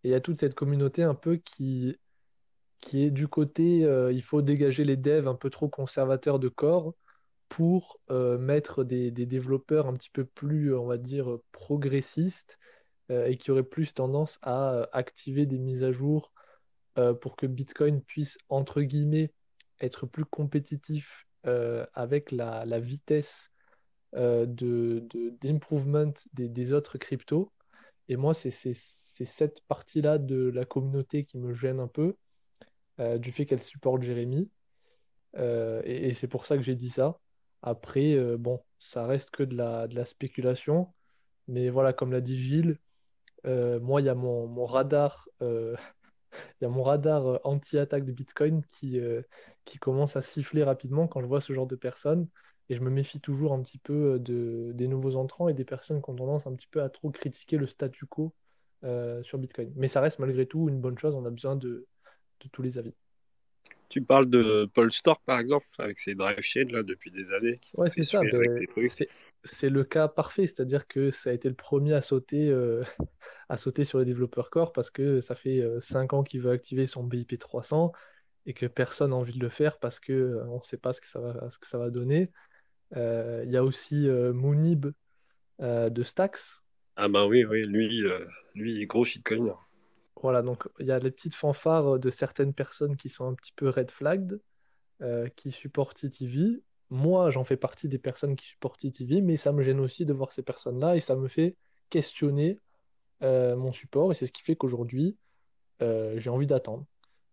Et il y a toute cette communauté un peu qui, qui est du côté, il faut dégager les devs un peu trop conservateurs de corps pour euh, mettre des, développeurs un petit peu plus, on va dire, progressistes euh, et qui auraient plus tendance à euh, activer des mises à jour pour que Bitcoin puisse, entre guillemets, être plus compétitif avec la, vitesse de, d'improvement des, des, autres cryptos. Et moi, c'est cette partie-là de la communauté qui me gêne un peu, du fait qu'elle supporte Jérémy. et, c'est pour ça que j'ai dit ça. Après, bon, ça reste que de la, de la spéculation. Mais voilà, comme l'a dit Gilles, moi, il y a mon, mon radar mon radar euh, anti-attaque de Bitcoin qui, euh, qui commence à siffler rapidement quand je vois ce genre de personnes. Et je me méfie toujours un petit peu euh, de, des nouveaux entrants et des personnes qui ont tendance un petit peu à trop critiquer le statu quo sur Bitcoin. Mais ça reste malgré tout une bonne chose, on a besoin de, de tous les avis. Tu parles de Paul Stork, par exemple, avec ses drive chains là, depuis des années. Ouais, c'est ça. C'est le cas parfait, c'est-à-dire que ça a été le premier à sauter, euh, à sauter sur les développeurs core parce que ça fait 5 euh, ans qu'il veut activer son BIP 300 et que personne n'a envie de le faire parce qu'on euh, on ne sait pas ce que ça va, ce que ça va donner. Il y a aussi Moonib de Stax. Ah bah oui, oui, lui, lui gros shitcoin. Voilà, donc il y a les petites fanfares de certaines personnes qui sont un petit peu red flagged, qui supportent TTV moi, j'en fais partie des personnes qui supportent TTV, mais ça me gêne aussi de voir ces personnes-là et ça me fait questionner euh, mon support. Et c'est ce qui fait qu'aujourd'hui, euh, j'ai envie d'attendre.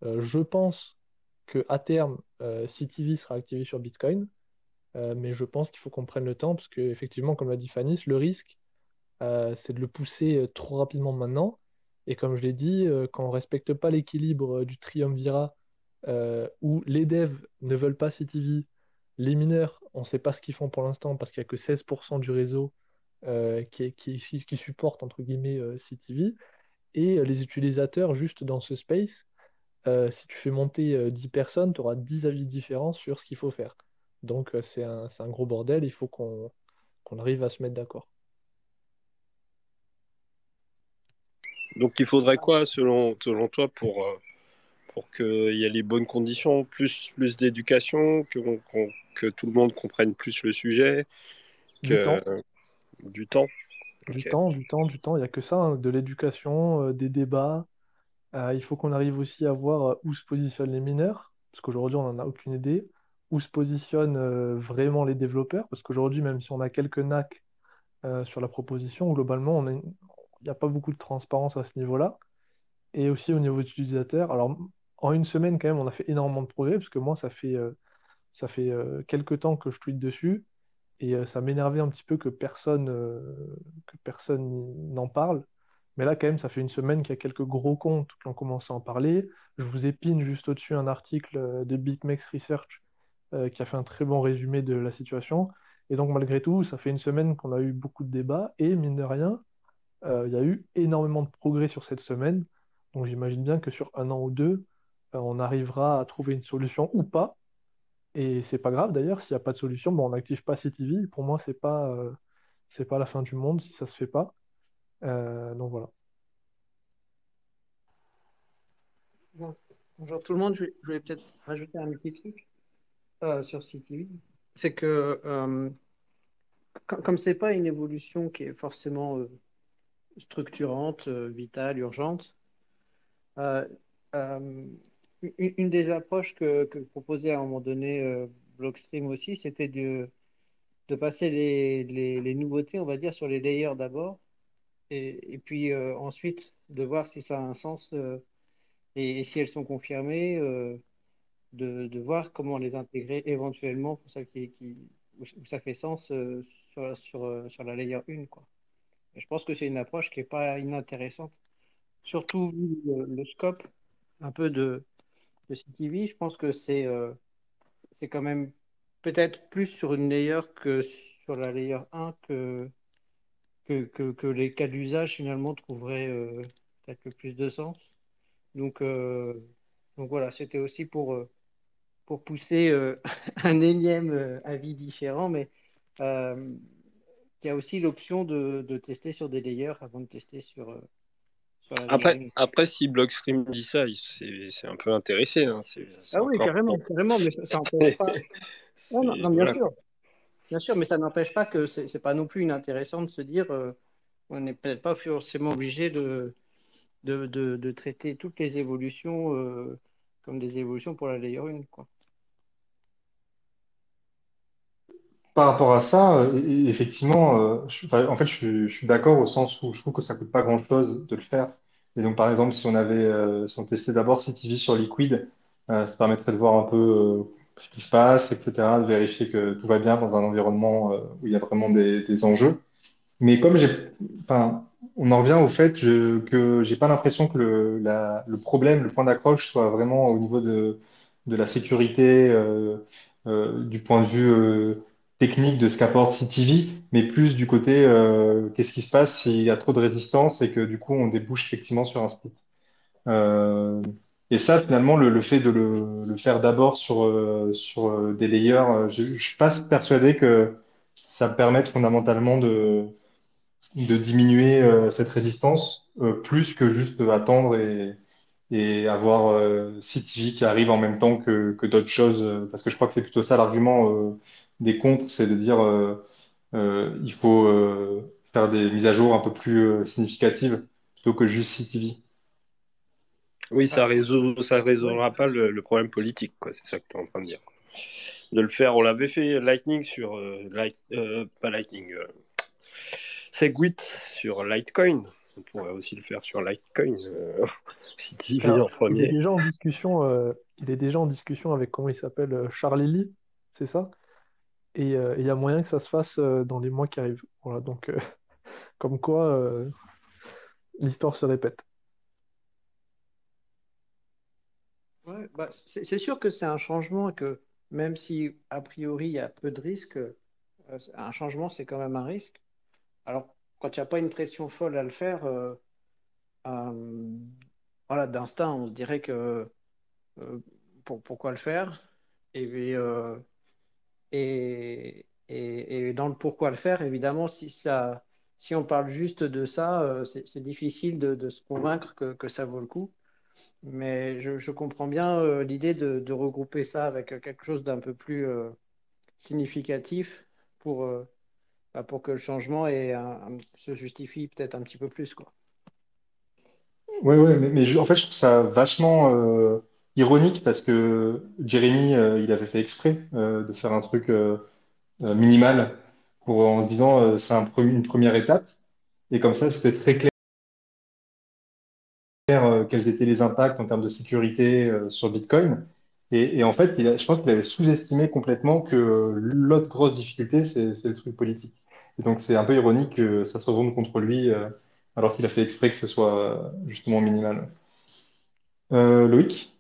Euh, je pense qu'à terme, CTV sera activé sur Bitcoin, mais je pense qu'il faut qu'on prenne le temps parce qu'effectivement, comme l'a dit Fanis, le risque, c'est de le pousser trop rapidement maintenant. Et comme je l'ai dit, quand on ne respecte pas l'équilibre du triumvirat où les devs ne veulent pas CTV, les mineurs, on ne sait pas ce qu'ils font pour l'instant parce qu'il n'y a que 16% du réseau euh, qui, qui, supporte entre guillemets euh, CTV. Et euh, les utilisateurs, juste dans ce space, si tu fais monter 10 personnes, tu auras 10 avis différents sur ce qu'il faut faire. Donc c'est un, gros bordel, il faut qu'on arrive à se mettre d'accord. Donc il faudrait quoi selon, selon toi pour, pour qu'il y ait les bonnes conditions, plus, plus d'éducation, que tout le monde comprenne plus le sujet, du temps. du temps? Du temps, du temps, du temps. Il n'y a que ça, hein, de l'éducation, euh, des débats. Euh, il faut qu'on arrive aussi à voir euh, où se positionnent les mineurs, parce qu'aujourd'hui, on n'en a aucune idée. Où se positionnent vraiment les développeurs, parce qu'aujourd'hui, même si on a quelques NAC sur la proposition, globalement, il n'y a pas beaucoup de transparence à ce niveau-là. Et aussi au niveau utilisateur. Alors, en une semaine, quand même, on a fait énormément de progrès, parce que moi, ça fait ça fait euh, quelques temps que je tweete dessus et euh, ça m'énervait un petit peu que personne euh, que personne n'en parle. Mais là, quand même, ça fait une semaine qu'il y a quelques gros comptes qui ont commencé à en parler. Je vous épine juste au-dessus un article de BitMEX Research qui a fait un très bon résumé de la situation. Et donc, malgré tout, ça fait une semaine qu'on a eu beaucoup de débats et, mine de rien, il y a eu énormément de progrès sur cette semaine. Donc, j'imagine bien que sur un an ou deux, on arrivera à trouver une solution ou pas et c'est pas grave d'ailleurs, s'il n'y a pas de solution, bon, on n'active pas CTV. Pour moi, c'est pas, euh, pas la fin du monde si ça se fait pas. Euh, donc voilà. Bonjour tout le monde, je vais, peut-être rajouter un petit truc euh, sur CTV. C'est que comme c'est pas une évolution qui est forcément structurante, vitale, urgente, une, des approches que, proposait à un moment donné euh, Blockstream aussi, c'était de, de passer les, les, nouveautés, on va dire, sur les layers d'abord, et, et, puis euh, ensuite de voir si ça a un sens euh, et, si elles sont confirmées, de, de, voir comment les intégrer éventuellement pour ça qui, qui où ça fait sens sur, sur, sur, la layer 1. Quoi. Je pense que c'est une approche qui n'est pas inintéressante, surtout vu le scope un peu de, de CTV, je pense que c'est euh, c'est quand même peut-être plus sur une layer que sur la layer 1 que, que, que, les cas d'usage finalement trouveraient euh, peut-être plus de sens. Donc, euh, donc voilà, c'était aussi pour, pour pousser un énième avis différent, mais il y a aussi l'option de, de, tester sur des layers avant de tester sur, après, après, si Blockstream dit ça, c'est un peu intéressé. Hein. ah oui, carrément, carrément, mais ça n'empêche pas. non, bien sûr. Bien sûr, mais ça n'empêche pas que c'est pas non plus inintéressant de se dire euh, on n'est peut-être pas forcément obligé de de, de, de, traiter toutes les évolutions euh, comme des évolutions pour la layer 1. Quoi. Par rapport à ça, euh, effectivement, euh, je, en fait, je, suis d'accord au sens où je trouve que ça coûte pas grand-chose de le faire. Et donc, par exemple, si on avait, euh, si on testait d'abord CTV sur Liquid, ça permettrait de voir un peu ce qui se passe, etc., de vérifier que tout va bien dans un environnement où il y a vraiment des, enjeux. Mais comme j'ai, enfin, on en revient au fait je- que j'ai pas l'impression que le, problème, le point d'accroche soit vraiment au niveau de, de la sécurité, du point de vue technique de ce qu'apporte CTV, mais plus du côté euh, qu'est-ce qui se passe s'il y a trop de résistance et que du coup on débouche effectivement sur un split. Euh, et ça, finalement, le, fait de le, faire d'abord sur, euh, sur des layers, je, je suis pas persuadé que ça permette fondamentalement de de diminuer cette résistance plus que juste attendre et, et avoir euh, CTV qui arrive en même temps que, que d'autres choses. parce que je crois que c'est plutôt ça l'argument des contre, c'est de dire euh, euh, il faut euh, faire des mises à jour un peu plus euh, significatives plutôt que juste CTV. Oui, ça résout, ça résoudra pas le, le problème politique, quoi. C'est ça que tu es en train de dire. De le faire, on l'avait fait Lightning sur euh, Light, euh, pas Lightning, euh, Segwit sur Litecoin. On pourrait aussi le faire sur Litecoin, euh, CTV Alors, en il est premier. déjà en discussion, euh, il est déjà en discussion avec, comment il s'appelle, Charlie Lee, c'est ça? Et euh, il y a moyen que ça se fasse euh, dans les mois qui arrivent. Voilà, donc euh, comme quoi euh, l'histoire se répète. Ouais, bah, c'est sûr que c'est un changement que même si a priori il y a peu de risques, euh, un changement c'est quand même un risque. Alors quand il n'y a pas une pression folle à le faire, euh, euh, voilà, d'instinct on se dirait que euh, pour, pourquoi le faire? Et, puis, euh, et, et, dans le pourquoi le faire, évidemment, si ça, si on parle juste de ça, euh, c'est difficile de, se convaincre que, que ça vaut le coup. Mais je, je comprends bien euh, l'idée de, de regrouper ça avec quelque chose d'un peu plus euh, significatif pour, bah, pour que le changement ait se justifie peut-être un petit peu plus, quoi. Ouais, ouais, mais, mais en fait, je trouve ça vachement ironique parce que Jérémy, euh, il avait fait exprès euh, de faire un truc euh, minimal pour, en se disant c'est une première étape. Et comme ça, c'était très clair quels étaient les impacts en termes de sécurité sur Bitcoin. Et, en fait, il a- je pense qu'il avait sous-estimé complètement que l'autre grosse difficulté, c'est le truc politique. Et donc, c'est un peu ironique que ça se retourne contre lui alors qu'il a fait exprès que ce soit justement minimal. Loïc?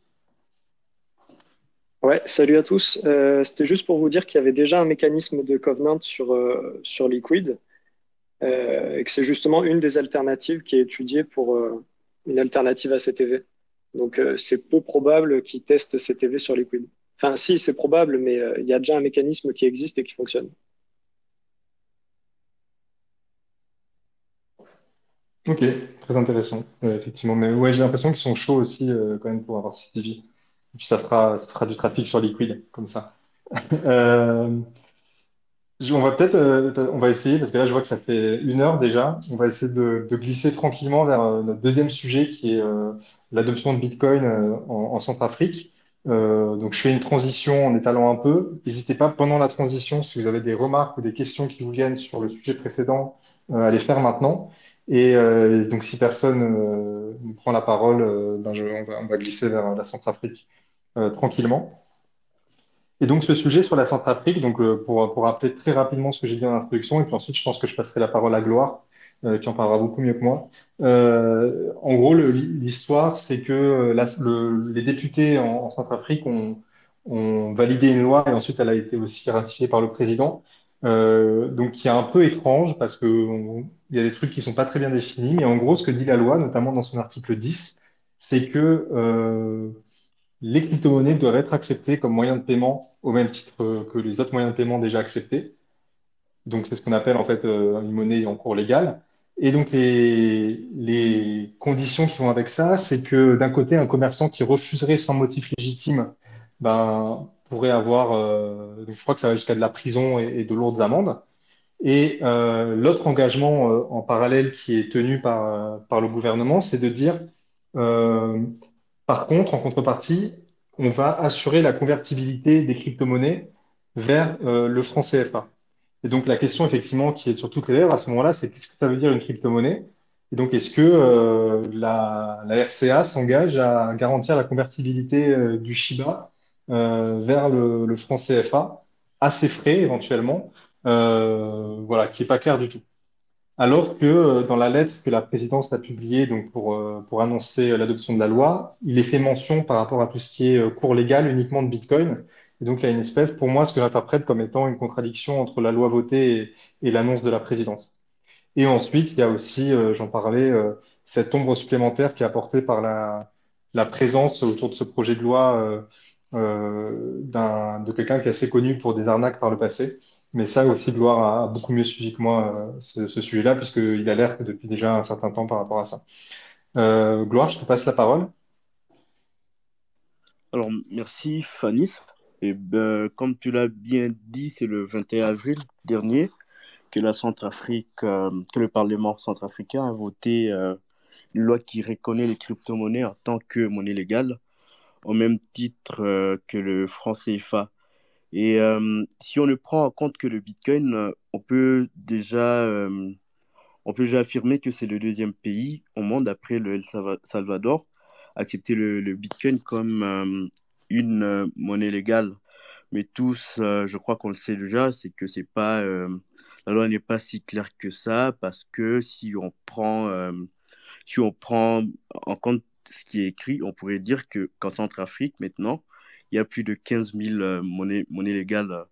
Ouais, salut à tous. Euh, c'était juste pour vous dire qu'il y avait déjà un mécanisme de covenant sur, euh, Liquid euh, et que c'est justement une des alternatives qui est étudiée pour une alternative à CTV. Donc c'est peu probable qu'ils testent CTV sur Liquid. Enfin, si, c'est probable, mais il y a déjà un mécanisme qui existe et qui fonctionne. Ok, très intéressant, effectivement. Mais ouais, j'ai l'impression qu'ils sont chauds aussi quand même pour avoir CTV. Et puis ça fera, ça fera du trafic sur Liquid, comme ça. Euh, on va peut-être, euh, essayer, parce que là je vois que ça fait une heure déjà, on va essayer de, glisser tranquillement vers euh, notre deuxième sujet qui est l'adoption de Bitcoin en, en Centrafrique. Donc je fais une transition en étalant un peu. N'hésitez pas pendant la transition, si vous avez des remarques ou des questions qui vous viennent sur le sujet précédent, euh, à les faire maintenant. Et donc si personne ne prend la parole, ben on va glisser vers la Centrafrique euh, tranquillement. Et donc, ce sujet sur la Centrafrique, donc, euh, pour, pour rappeler très rapidement ce que j'ai dit en introduction, et puis ensuite, je pense que je passerai la parole à Gloire, euh, qui en parlera beaucoup mieux que moi. En gros, l'histoire, c'est que les députés en, en Centrafrique ont, validé une loi, et ensuite, elle a été aussi ratifiée par le président, donc qui est un peu étrange, parce que on- il y a des trucs qui sont pas très bien définis, mais en gros, ce que dit la loi, notamment dans son article 10, c'est que les crypto-monnaies doivent être acceptées comme moyen de paiement au même titre que les autres moyens de paiement déjà acceptés. Donc, c'est ce qu'on appelle en fait euh, une monnaie en cours légale. Et donc, les, conditions qui vont avec ça, c'est que d'un côté, un commerçant qui refuserait sans motif légitime, ben, pourrait avoir, euh, je crois que ça va jusqu'à de la prison et, de lourdes amendes. Et euh, l'autre engagement en parallèle qui est tenu par, par le gouvernement, c'est de dire, par contre, en contrepartie, on va assurer la convertibilité des crypto-monnaies vers euh, le franc CFA. Et donc la question effectivement qui est sur toutes les lèvres à ce moment-là, c'est qu'est-ce que ça veut dire une crypto-monnaie? Et donc est-ce que euh, la, RCA s'engage à garantir la convertibilité euh, du Shiba vers le, le franc CFA à ses frais éventuellement? Voilà, qui est pas clair du tout. Alors que euh, dans la lettre que la présidence a publiée donc pour, euh, pour annoncer l'adoption de la loi, il est fait mention par rapport à tout ce qui est euh, cours légal uniquement de Bitcoin. Et donc il y a une espèce, pour moi, ce que j'interprète comme étant une contradiction entre la loi votée et, et l'annonce de la présidence. Et ensuite, il y a aussi, euh, j'en parlais, euh, cette ombre supplémentaire qui est apportée par la, la présence autour de ce projet de loi euh, euh, de quelqu'un qui est assez connu pour des arnaques par le passé. Mais ça aussi, Gloire a, a beaucoup mieux suivi que moi euh, ce, sujet-là, puisqu'il alerte depuis déjà un certain temps par rapport à ça. Euh, Gloire, je te passe la parole. Alors, merci Fanny. Et ben, comme tu l'as bien dit, c'est le 21 avril dernier que la Centrafrique, euh, que le Parlement centrafricain a voté euh, une loi qui reconnaît les crypto-monnaies en tant que monnaie légale, au même titre euh, que le franc CFA. Et euh, si on ne prend en compte que le Bitcoin, euh, on peut déjà, euh, on peut déjà affirmer que c'est le deuxième pays au monde après le El Salva- Salvador à accepter le, le Bitcoin comme une monnaie légale. Mais tous, je crois qu'on le sait déjà, c'est que c'est pas, la loi n'est pas si claire que ça parce que si on prend, si on prend en compte ce qui est écrit, on pourrait dire que qu'en Centrafrique maintenant, il y a plus de 15 000 euh, monnaies, monnaies légales euh,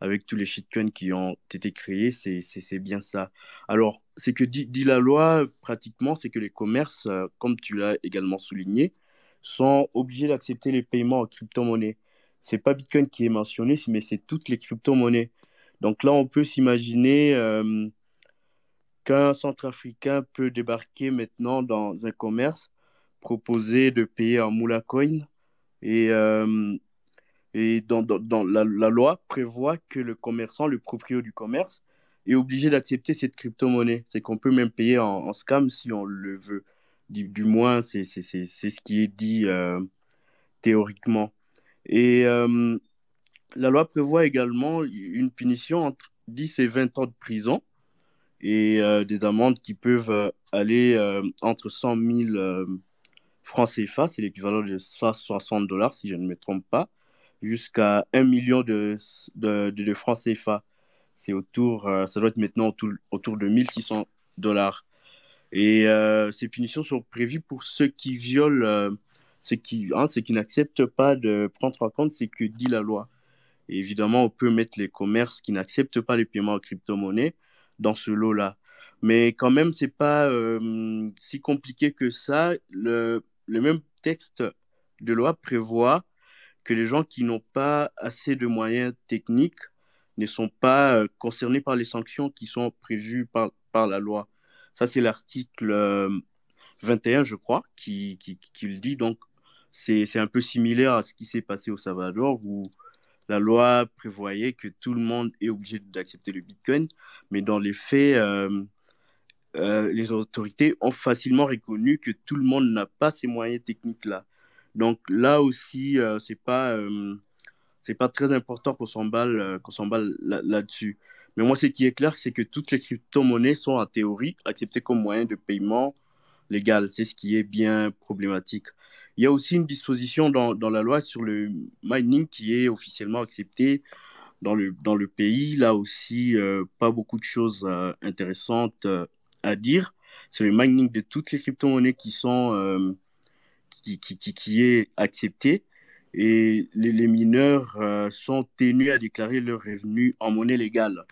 avec tous les shitcoins qui ont été créés, c'est bien ça. Alors, ce que dit, la loi, pratiquement, c'est que les commerces, euh, comme tu l'as également souligné, sont obligés d'accepter les paiements en crypto-monnaie. C'est pas Bitcoin qui est mentionné, mais c'est toutes les crypto-monnaies. Donc là, on peut s'imaginer qu'un centrafricain peut débarquer maintenant dans un commerce, proposer de payer en moula coin et euh, et dans, dans, la, loi prévoit que le commerçant, le propriétaire du commerce, est obligé d'accepter cette crypto-monnaie. C'est qu'on peut même payer en, scam si on le veut. Du, du moins, c'est ce qui est dit euh, théoriquement. Et euh, la loi prévoit également une punition entre 10 et 20 ans de prison et des amendes qui peuvent aller entre 100 000 euh, francs CFA, c'est l'équivalent de 160 dollars si je ne me trompe pas, jusqu'à 1 million de, de, de, francs CFA. C'est autour, euh, ça doit être maintenant autour, autour de 1600 dollars. Et euh, ces punitions sont prévues pour ceux qui violent, euh, ceux qui, hein, ceux qui n'acceptent pas de prendre en compte ce que dit la loi. Évidemment, on peut mettre les commerces qui n'acceptent pas les paiements en crypto-monnaie dans ce lot-là. Mais quand même, c'est pas euh, si compliqué que ça. Le même texte de loi prévoit que les gens qui n'ont pas assez de moyens techniques ne sont pas euh, concernés par les sanctions qui sont prévues par, par la loi. Ça, c'est l'article euh, 21, je crois, qui, qui, le dit. Donc, c'est c'est un peu similaire à ce qui s'est passé au Salvador, où la loi prévoyait que tout le monde est obligé d'accepter le Bitcoin, mais dans les faits, euh, euh, les autorités ont facilement reconnu que tout le monde n'a pas ces moyens techniques-là. Donc là aussi, euh, c'est pas, euh, c'est pas très important qu'on s'emballe, euh, qu'on là-dessus. Mais moi, ce qui est clair, c'est que toutes les crypto-monnaies sont en théorie acceptées comme moyen de paiement légal. C'est ce qui est bien problématique. Il y a aussi une disposition dans, dans la loi sur le mining qui est officiellement acceptée dans le, dans le pays. Là aussi, pas beaucoup de choses intéressantes à dire. C'est le mining de toutes les crypto-monnaies qui sont euh, qui, qui, qui, est accepté. Et les, mineurs euh, sont tenus à déclarer leurs revenus en monnaie légale.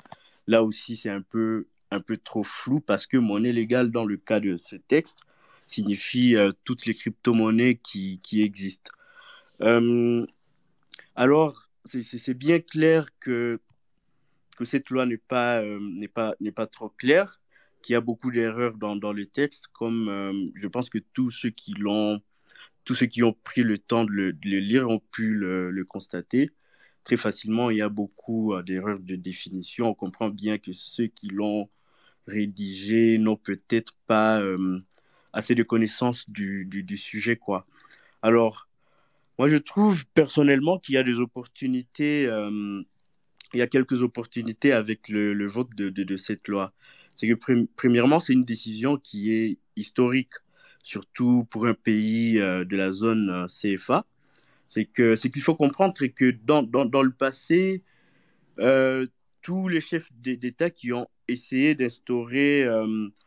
Là aussi, c'est un peu, un peu trop flou parce que monnaie légale, dans le cas de ce texte, signifie euh, toutes les crypto-monnaies qui, qui existent. Euh, alors, c'est bien clair que, que cette loi n'est pas, n'est pas, n'est pas trop claire, qu'il y a beaucoup d'erreurs dans, le texte, comme euh, je pense que tous ceux qui l'ont, tous ceux qui ont pris le temps de le, lire ont pu le, constater. Très facilement, il y a beaucoup euh, d'erreurs de définition. On comprend bien que ceux qui l'ont rédigé n'ont peut-être pas euh, assez de connaissances du, sujet, quoi. Alors, moi, je trouve personnellement qu'il y a des opportunités il y a quelques opportunités avec le, vote de, cette loi. C'est que, premièrement, c'est une décision qui est historique, surtout pour un pays euh, de la zone euh, CFA. C'est que ce qu'il faut comprendre, que dans, dans, dans, le passé, euh, tous les chefs d'État qui ont essayé d'instaurer,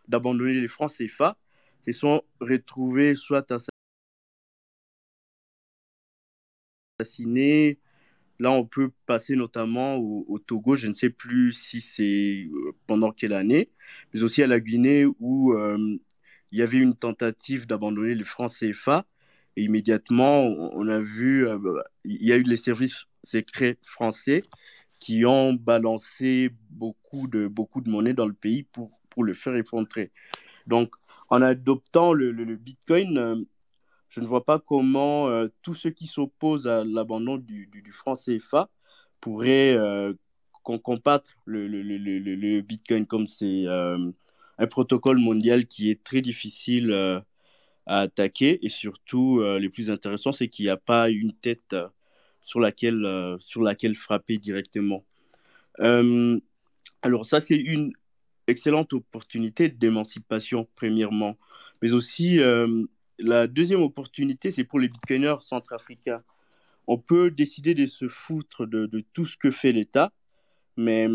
d'abandonner les francs CFA, se sont retrouvés soit assassinés, Là, on peut passer notamment au, Togo, je ne sais plus si c'est euh, pendant quelle année, mais aussi à la Guinée où euh, il y avait une tentative d'abandonner le franc CFA. Et immédiatement, on a vu, euh, il y a eu les services secrets français qui ont balancé beaucoup de, beaucoup de monnaie dans le pays pour, pour le faire effondrer. Donc, en adoptant le, Bitcoin, je ne vois pas comment euh, tous ceux qui s'opposent à l'abandon du, du, franc CFA pourraient euh, combattre le, le, le, Bitcoin comme c'est euh, un protocole mondial qui est très difficile euh, à attaquer et surtout, euh, le plus intéressant, c'est qu'il n'y a pas une tête sur, laquelle, sur laquelle frapper directement. alors ça, c'est une excellente opportunité d'émancipation, premièrement, mais aussi la deuxième opportunité, c'est pour les bitcoiners centrafricains. On peut décider de se foutre de, tout ce que fait l'État, mais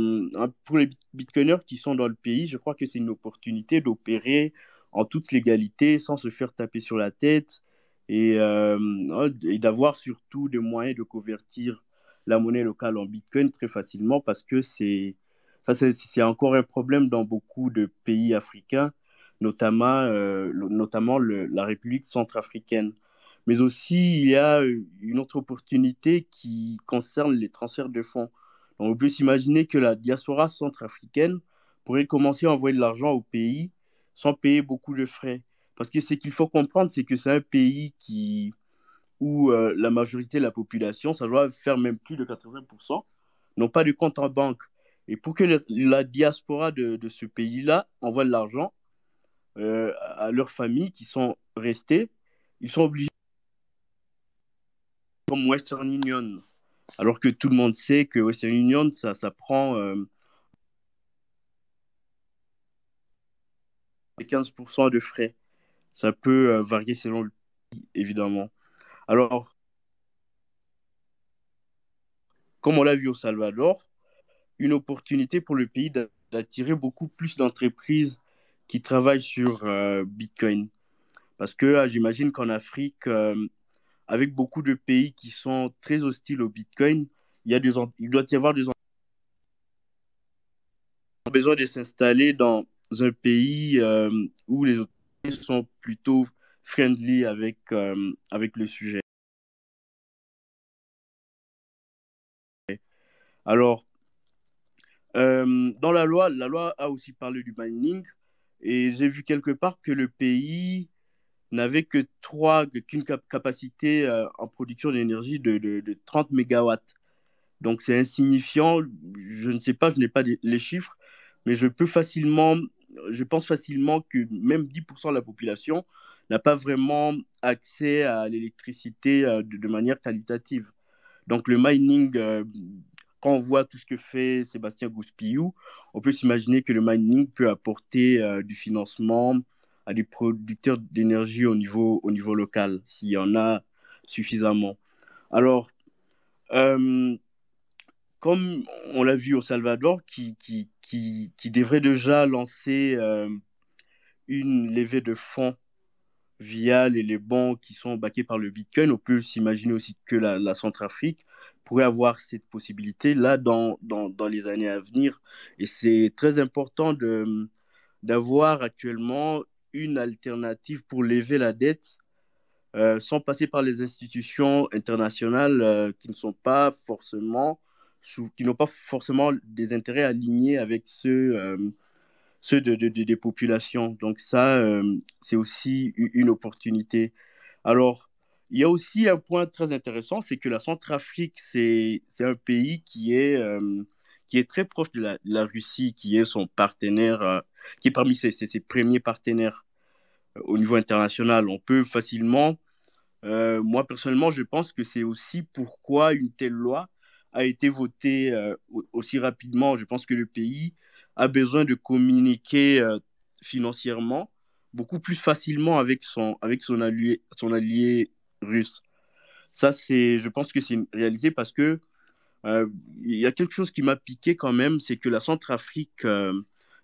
pour les bitcoiners qui sont dans le pays, je crois que c'est une opportunité d'opérer en toute légalité, sans se faire taper sur la tête, et, euh, et d'avoir surtout des moyens de convertir la monnaie locale en bitcoin très facilement, parce que c'est c'est encore un problème dans beaucoup de pays africains notamment, euh, notamment la République centrafricaine. Mais aussi, il y a une autre opportunité qui concerne les transferts de fonds. Donc, on peut s'imaginer que la diaspora centrafricaine pourrait commencer à envoyer de l'argent au pays sans payer beaucoup de frais. Parce que ce qu'il faut comprendre, c'est que c'est un pays qui, où euh, la majorité de la population, ça doit faire même plus de 80%, n'ont pas de compte en banque. Et pour que la, la diaspora de, de ce pays-là envoie de l'argent, euh, à leurs familles qui sont restés, ils sont obligés comme Western Union. Alors que tout le monde sait que Western Union, ça, ça prend euh, 15% de frais. Ça peut euh, varier selon le pays, évidemment. Alors, comme on l'a vu au Salvador, une opportunité pour le pays d'attirer beaucoup plus d'entreprises qui travaillent sur euh, Bitcoin. Parce que euh, j'imagine qu'en Afrique, euh, avec beaucoup de pays qui sont très hostiles au Bitcoin, il, y a des, il doit y avoir des besoin de s'installer dans un pays euh, où les autorités sont plutôt friendly avec, avec le sujet. Alors, dans la loi, la loi a aussi parlé du mining, et j'ai vu quelque part que le pays n'avait que trois, qu'une capacité euh, en production d'énergie de, de, de, 30 mégawatts. Donc c'est insignifiant. Je ne sais pas, je n'ai pas les chiffres, mais je peux facilement, je pense facilement que même 10% de la population n'a pas vraiment accès à l'électricité euh, de, de, manière qualitative. Donc le mining euh, quand on voit tout ce que fait Sébastien Gouspillou, on peut s'imaginer que le mining peut apporter euh, du financement à des producteurs d'énergie au niveau, au niveau local, s'il y en a suffisamment. Alors, euh, comme on l'a vu au Salvador, qui, devrait déjà lancer euh, une levée de fonds via les, bons qui sont baqués par le Bitcoin, on peut s'imaginer aussi que la Centrafrique pourrait avoir cette possibilité-là dans, dans, dans, les années à venir. Et c'est très important d'avoir actuellement une alternative pour lever la dette euh, sans passer par les institutions internationales euh, qui ne sont pas forcément qui n'ont pas forcément des intérêts alignés avec ceux euh, ceux de, de, de, des populations. Donc ça, c'est aussi une opportunité. Alors, il y a aussi un point très intéressant, c'est que la Centrafrique, c'est un pays qui est, euh, qui est très proche de la, Russie, qui est son partenaire, euh, qui est parmi ses, premiers partenaires euh, au niveau international. On peut facilement, moi personnellement, je pense que c'est aussi pourquoi une telle loi a été voté euh, aussi rapidement. Je pense que le pays a besoin de communiquer financièrement beaucoup plus facilement avec son, avec son allié, son allié russe. Ça, c'est, je pense que c'est une réalité parce que euh, il y a quelque chose qui m'a piqué quand même, c'est que la Centrafrique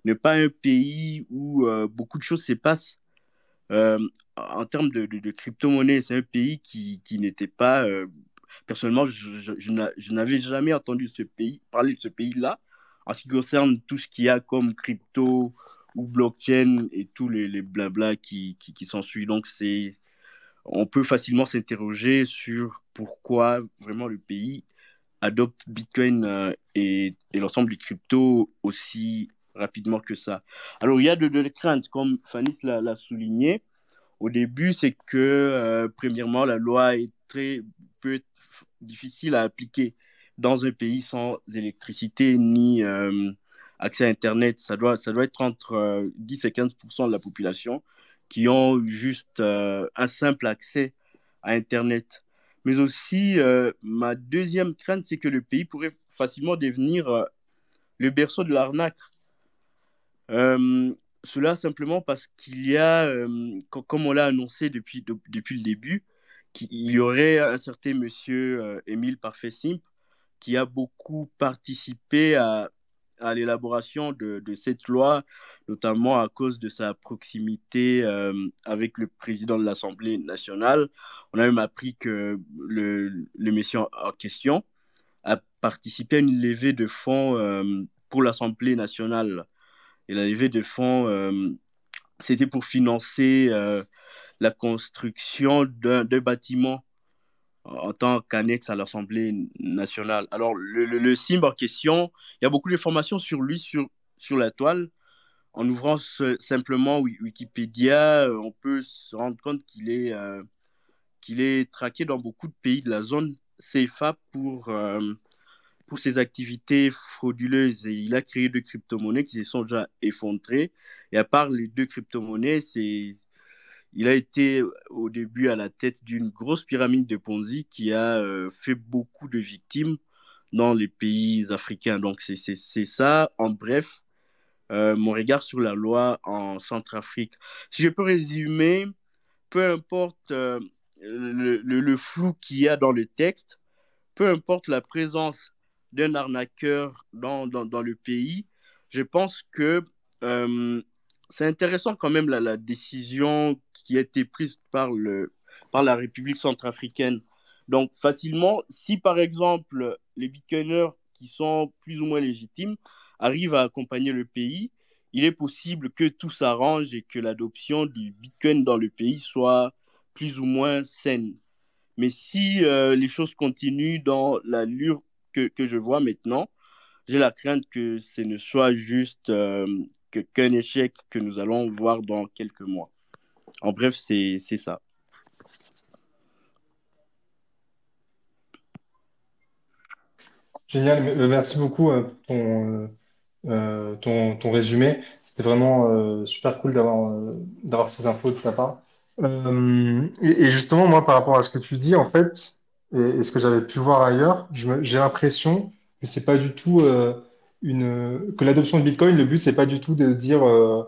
n'est pas un pays où beaucoup de choses se passent. en termes de, crypto-monnaie, c'est un pays qui, qui n'était pas personnellement, je, n'avais jamais entendu ce pays, parler de ce pays-là en ce qui concerne tout ce qu'il y a comme crypto ou blockchain et tous les, blabla qui, qui, qui s'ensuivent. Donc, c'est, on peut facilement s'interroger sur pourquoi vraiment le pays adopte Bitcoin euh, et, l'ensemble des cryptos aussi rapidement que ça. Alors, il y a de, de craintes, comme Fanny l'a souligné. Au début, c'est que, euh, premièrement, la loi est très, peut difficile à appliquer dans un pays sans électricité ni euh, accès à Internet. Ça doit, ça doit être entre 10 euh, et 15% de la population qui ont juste euh, un simple accès à Internet. Mais aussi, ma deuxième crainte, c'est que le pays pourrait facilement devenir le berceau de l'arnaque. cela simplement parce qu'il y a, comme on l'a annoncé depuis, depuis le début, qu'il y aurait un certain monsieur euh, Émile Parfait Simple qui a beaucoup participé à, à l'élaboration de, cette loi, notamment à cause de sa proximité euh, avec le président de l'Assemblée nationale. On a même appris que le, le monsieur en question a participé à une levée de fonds euh, pour l'Assemblée nationale. Et la levée de fonds, euh, c'était pour financer la construction d'un bâtiment en tant qu'annexe à l'Assemblée nationale. Alors, le, le, le CIM en question, il y a beaucoup d'informations sur lui sur, sur la toile. En ouvrant simplement Wikipédia, euh, on peut se rendre compte qu'il est, euh, qu'il est traqué dans beaucoup de pays de la zone CFA pour, euh, pour ses activités frauduleuses. Et il a créé deux crypto-monnaies qui se sont déjà effondrées. Et à part les deux crypto-monnaies, c'est il a été au début à la tête d'une grosse pyramide de Ponzi qui a euh, fait beaucoup de victimes dans les pays africains. Donc c'est ça, en bref, euh, mon regard sur la loi en Centrafrique. Si je peux résumer, peu importe euh, le, flou qu'il y a dans le texte, peu importe la présence d'un arnaqueur dans, dans, dans, le pays, je pense que euh, c'est intéressant quand même la, décision qui a été prise par, le, par la République centrafricaine. Donc facilement, si par exemple les bitcoiners qui sont plus ou moins légitimes arrivent à accompagner le pays, il est possible que tout s'arrange et que l'adoption du bitcoin dans le pays soit plus ou moins saine. Mais si euh, les choses continuent dans l'allure que, que je vois maintenant, j'ai la crainte que ce ne soit juste euh, qu'un échec que nous allons voir dans quelques mois. En bref, c'est ça. Génial, euh, merci beaucoup euh, pour ton, euh, ton, ton résumé. C'était vraiment euh, super cool d'avoir euh, ces infos de ta part. Euh, et, et, justement, moi, par rapport à ce que tu dis, en fait, et, et ce que j'avais pu voir ailleurs, j'ai l'impression que c'est pas du tout que l'adoption de Bitcoin, le but c'est pas du tout de dire, euh,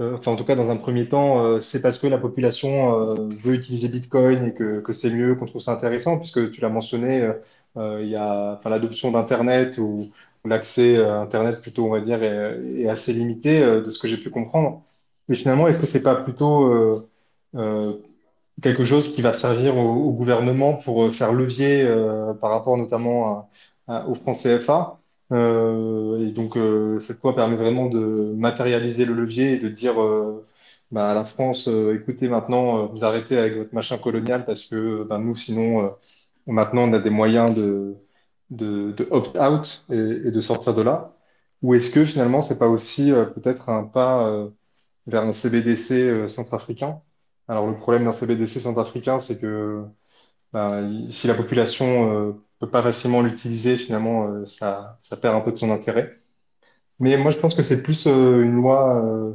euh, enfin en tout cas dans un premier temps, euh, c'est parce que la population veut utiliser Bitcoin et que, que c'est mieux qu'on trouve ça intéressant, puisque tu l'as mentionné, il y a enfin l'adoption d'Internet ou, l'accès à Internet plutôt on va dire est, assez limité de ce que j'ai pu comprendre. Mais finalement, est-ce que c'est pas plutôt quelque chose qui va servir au, gouvernement pour faire levier par rapport notamment au franc CFA? Euh, et donc, euh, cette loi permet vraiment de matérialiser le levier et de dire euh, bah, à la France, écoutez, maintenant, vous arrêtez avec votre machin colonial parce que bah, nous, sinon, maintenant, on a des moyens de, de, de opt-out et, et, de sortir de là. Ou est-ce que finalement, c'est pas aussi peut-être un pas vers un CBDC centrafricain? Alors, le problème d'un CBDC centrafricain, c'est que bah, si la population peut pas facilement l'utiliser, finalement, euh, ça, perd un peu de son intérêt. Mais moi, je pense que c'est plus euh, une loi. Euh,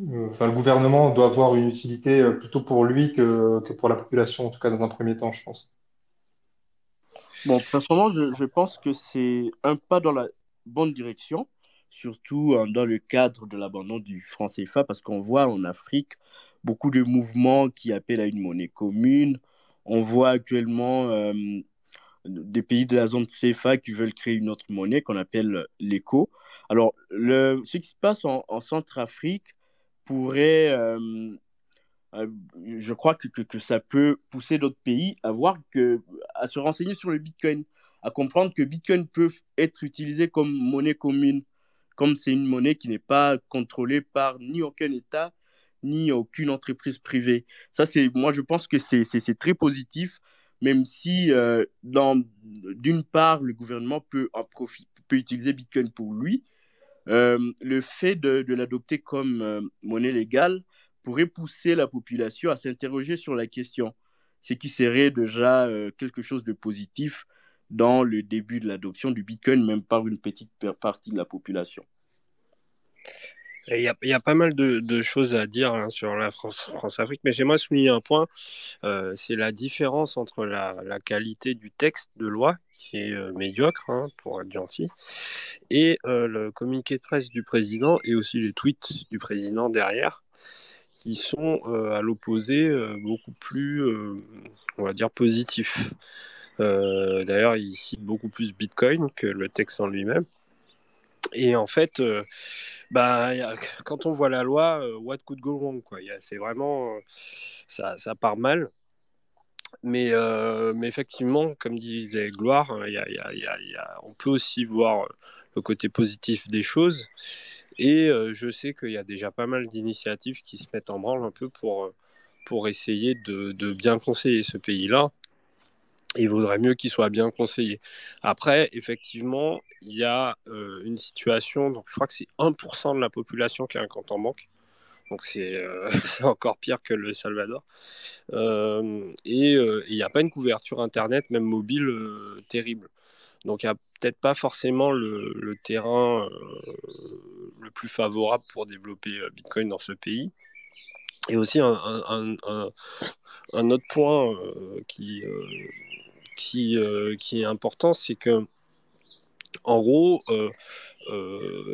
euh, le gouvernement doit avoir une utilité euh, plutôt pour lui que, pour la population, en tout cas dans un premier temps, je pense. Bon, personnellement, je, je pense que c'est un pas dans la bonne direction, surtout euh, dans le cadre de l'abandon du franc CFA, parce qu'on voit en Afrique beaucoup de mouvements qui appellent à une monnaie commune. On voit actuellement euh, des pays de la zone CFA qui veulent créer une autre monnaie qu'on appelle l'éco. Alors, ce qui se passe en, en Centrafrique pourrait euh, euh, je crois que, que, que, ça peut pousser d'autres pays à voir que, à se renseigner sur le Bitcoin, à comprendre que Bitcoin peut être utilisé comme monnaie commune, comme c'est une monnaie qui n'est pas contrôlée par ni aucun État, ni aucune entreprise privée. Ça, c'est, moi, je pense que c'est, c'est, très positif, même si, euh, dans, d'une part, le gouvernement peut, en peut utiliser Bitcoin pour lui. Euh, le fait de, de l'adopter comme euh, monnaie légale, pourrait pousser la population à s'interroger sur la question, ce qui serait déjà quelque chose de positif dans le début de l'adoption du Bitcoin, même par une petite partie de la population. Il y, a, pas mal de, choses à dire hein, sur la France-Afrique, France mais j'aimerais souligner un point, euh, c'est la différence entre la, qualité du texte de loi, qui est euh, médiocre, hein, pour être gentil, et euh, le communiqué de presse du président, et aussi les tweets du président derrière, qui sont à l'opposé beaucoup plus, on va dire, positifs. D'ailleurs, il cite beaucoup plus Bitcoin que le texte en lui-même. Et en fait, euh, bah, quand on voit la loi, euh, what could go wrong quoi. C'est vraiment, euh, ça, part mal. Mais, mais effectivement, comme disait Gloire, a, on peut aussi voir le côté positif des choses. Et je sais qu'il y a déjà pas mal d'initiatives qui se mettent en branle un peu pour, pour essayer de bien conseiller ce pays-là. Il vaudrait mieux qu'il soit bien conseillé. Après, effectivement, il y a euh, une situation, donc je crois que c'est 1% de la population qui a un compte en banque. Donc c'est euh, encore pire que le Salvador. Euh, et il n'y a pas une couverture Internet, même mobile, terrible. Donc il n'y a peut-être pas forcément le, terrain le plus favorable pour développer Bitcoin dans ce pays. Et aussi un, un, autre point euh, qui, euh, euh, qui, est important, c'est que en gros,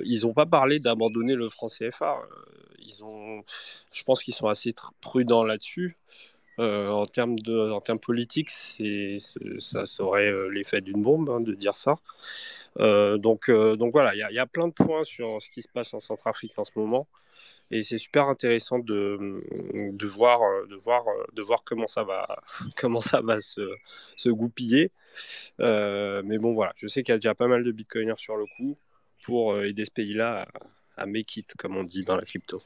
ils n'ont pas parlé d'abandonner le franc CFA. Ils ont, je pense qu'ils sont assez prudents là-dessus. Euh, en termes de, en termes politiques, ça serait euh, l'effet d'une bombe hein, de dire ça. Euh, donc, donc voilà, il y, a plein de points sur ce qui se passe en Centrafrique en ce moment, et c'est super intéressant de, de voir, de voir, de voir comment ça va, comment ça va se, goupiller. mais bon, voilà, je sais qu'il y a déjà pas mal de bitcoiners sur le coup pour aider ce pays-là à, à comme on dit dans la crypto.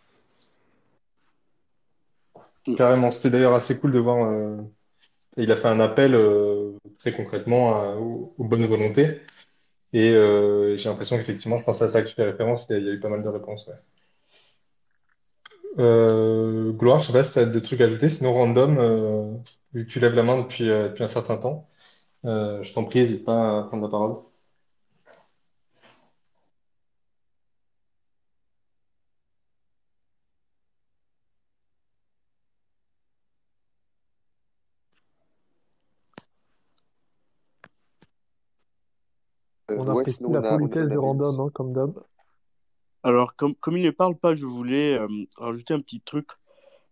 Carrément, c'était d'ailleurs assez cool de voir. Euh, il a fait un appel euh, très concrètement aux, bonnes volontés. Et euh, j'ai l'impression qu'effectivement, je pense à ça que tu fais référence, il y, a, il y a eu pas mal de réponses. Gloire, je sais pas si tu as des trucs à ajouter, sinon random, vu que tu lèves la main depuis, depuis un certain temps, je t'en prie, n'hésite pas à prendre la parole. On la politesse de random, hein, comme d'hab. Alors, comme, comme il ne parle pas, je voulais euh, rajouter un petit truc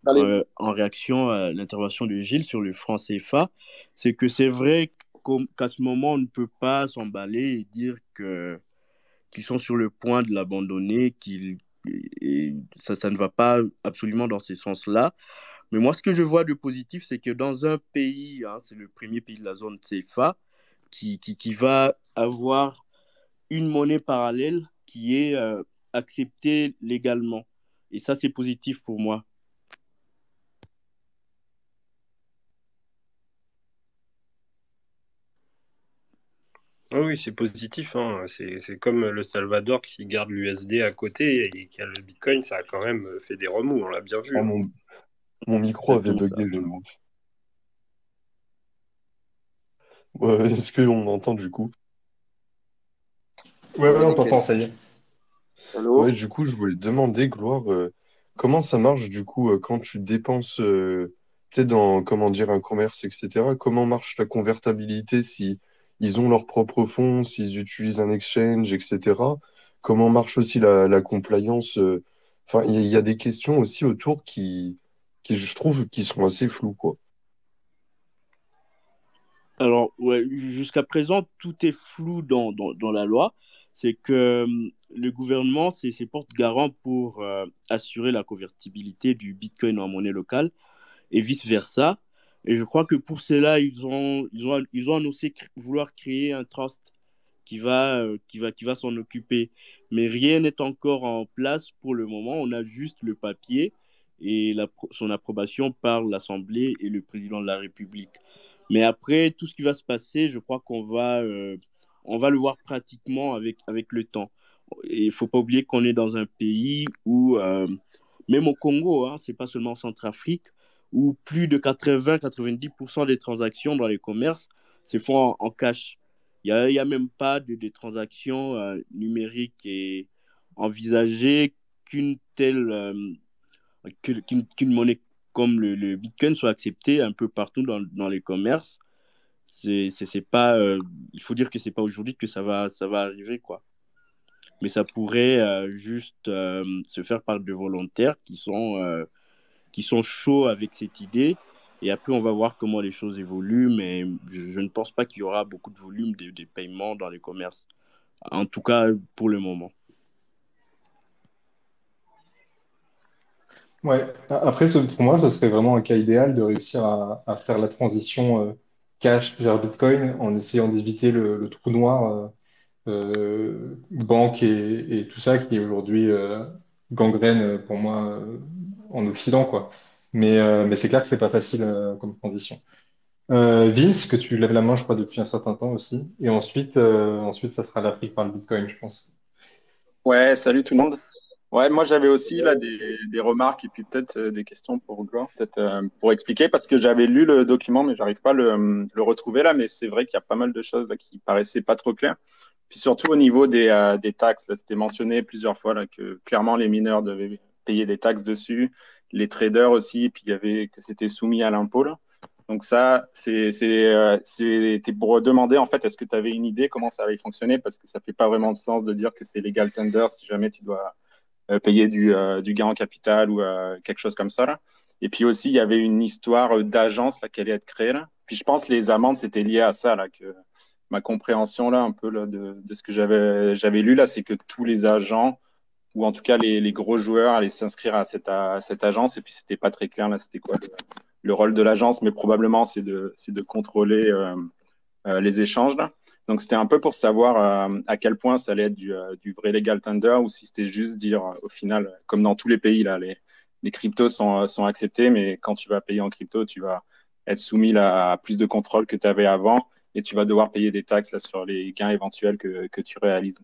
euh, en réaction à l'intervention de Gilles sur le franc CFA. C'est que c'est vrai qu'à ce moment, on ne peut pas s'emballer et dire que qu'ils sont sur le point de l'abandonner, qu'ils ça, ça ne va pas absolument dans ce sens-là. Mais moi, ce que je vois de positif, c'est que dans un pays, hein, c'est le premier pays de la zone CFA, qui, qui, qui, va avoir une monnaie parallèle qui est euh, acceptée légalement. Et ça, c'est positif pour moi. Oui, c'est positif. Hein. C'est comme le Salvador qui garde l'USD à côté et qui a le Bitcoin, ça a quand même fait des remous, on l'a bien vu. Oh, mon, mon, micro avait bugué, je pense. Ouais, Est-ce qu'on m'entend du coup Ouais, ouais, on t'entend, ça y est. Allô ouais, du coup, je voulais demander, Gloire, euh, comment ça marche du coup euh, quand tu dépenses, euh, tu sais, dans, comment dire, un commerce, etc. Comment marche la convertibilité si ils ont leurs propres fonds, s'ils utilisent un exchange, etc. Comment marche aussi la, la compliance? euh, Enfin, il y, y a des questions aussi autour qui, qui, je trouve, qui sont assez floues, quoi. Alors, ouais, jusqu'à présent, tout est flou dans, dans, dans la loi. C'est que euh, le gouvernement, c'est porte-garant pour euh, assurer la convertibilité du Bitcoin en monnaie locale et vice-versa. Et je crois que pour cela, ils ont, ils ont, ils ont annoncé vouloir créer un trust qui va, euh, qui va, qui va s'en occuper. Mais rien n'est encore en place pour le moment. On a juste le papier et la, son approbation par l'Assemblée et le président de la République. Mais après, tout ce qui va se passer, je crois qu'on va, on va le voir pratiquement avec, avec le temps. Il ne faut pas oublier qu'on est dans un pays où, euh, même au Congo, hein, c'est pas seulement en Centrafrique, où plus de 80-90% des transactions dans les commerces se font en, cash. Il n'y a, même pas de, transactions euh, numériques et envisager qu'une telle, euh, qu'une monnaie comme le, le Bitcoin soit acceptée un peu partout dans, dans les commerces. C'est, pas, euh, il faut dire que c'est pas aujourd'hui que ça va, ça va arriver, quoi. Mais ça pourrait euh, juste euh, se faire par des volontaires qui sont, qui sont chauds avec cette idée. Et après, on va voir comment les choses évoluent, mais je, ne pense pas qu'il y aura beaucoup de volume de, de paiements dans les commerces. En tout cas, pour le moment. Ouais. Après, pour moi, ce serait vraiment un cas idéal de réussir à, faire la transition cash vers Bitcoin en essayant d'éviter le, trou noir euh, euh, banque et, tout ça qui est aujourd'hui euh, gangrène pour moi en Occident, quoi. Mais, mais c'est clair que c'est pas facile comme transition. Vince, que tu lèves la main, je crois, depuis un certain temps aussi. Et ensuite, ensuite, ça sera l'Afrique par le Bitcoin, je pense. Ouais, salut tout le monde. Ouais, moi j'avais aussi là des, des remarques et puis peut-être euh, des questions pour peut-être euh, pour expliquer parce que j'avais lu le document mais j'arrive pas à le, le retrouver là, mais c'est vrai qu'il y a pas mal de choses là qui paraissaient pas trop claires. Puis surtout au niveau des, euh, des taxes, là, c'était mentionné plusieurs fois là que clairement les mineurs devaient payer des taxes dessus, les traders aussi, puis il y avait que c'était soumis à l'impôt là. Donc ça, c'est euh, c'était pour demander en fait, est-ce que tu avais une idée comment ça allait fonctionner parce que ça fait pas vraiment de sens de dire que c'est legal tender si jamais tu dois payer du, euh, du gain en capital ou euh, quelque chose comme ça. Là. Et puis aussi, il y avait une histoire d'agence là, qui allait être créée. Là. Puis je pense que les amendes, c'était lié à ça, là, que ma compréhension là, un peu là, de, de ce que j'avais j'avais lu, là, c'est que tous les agents, ou en tout cas les, les gros joueurs, allaient s'inscrire à cette, à cette agence. Et puis c'était pas très clair, là, c'était quoi le, le rôle de l'agence, mais probablement c'est de, c'est de contrôler euh, euh, les échanges. Là. Donc c'était un peu pour savoir euh, à quel point ça allait être du, euh, du vrai legal tender ou si c'était juste dire euh, au final, comme dans tous les pays, là, les, les cryptos sont, acceptés, mais quand tu vas payer en crypto, tu vas être soumis à plus de contrôle que tu avais avant et tu vas devoir payer des taxes là, sur les gains éventuels que, tu réalises.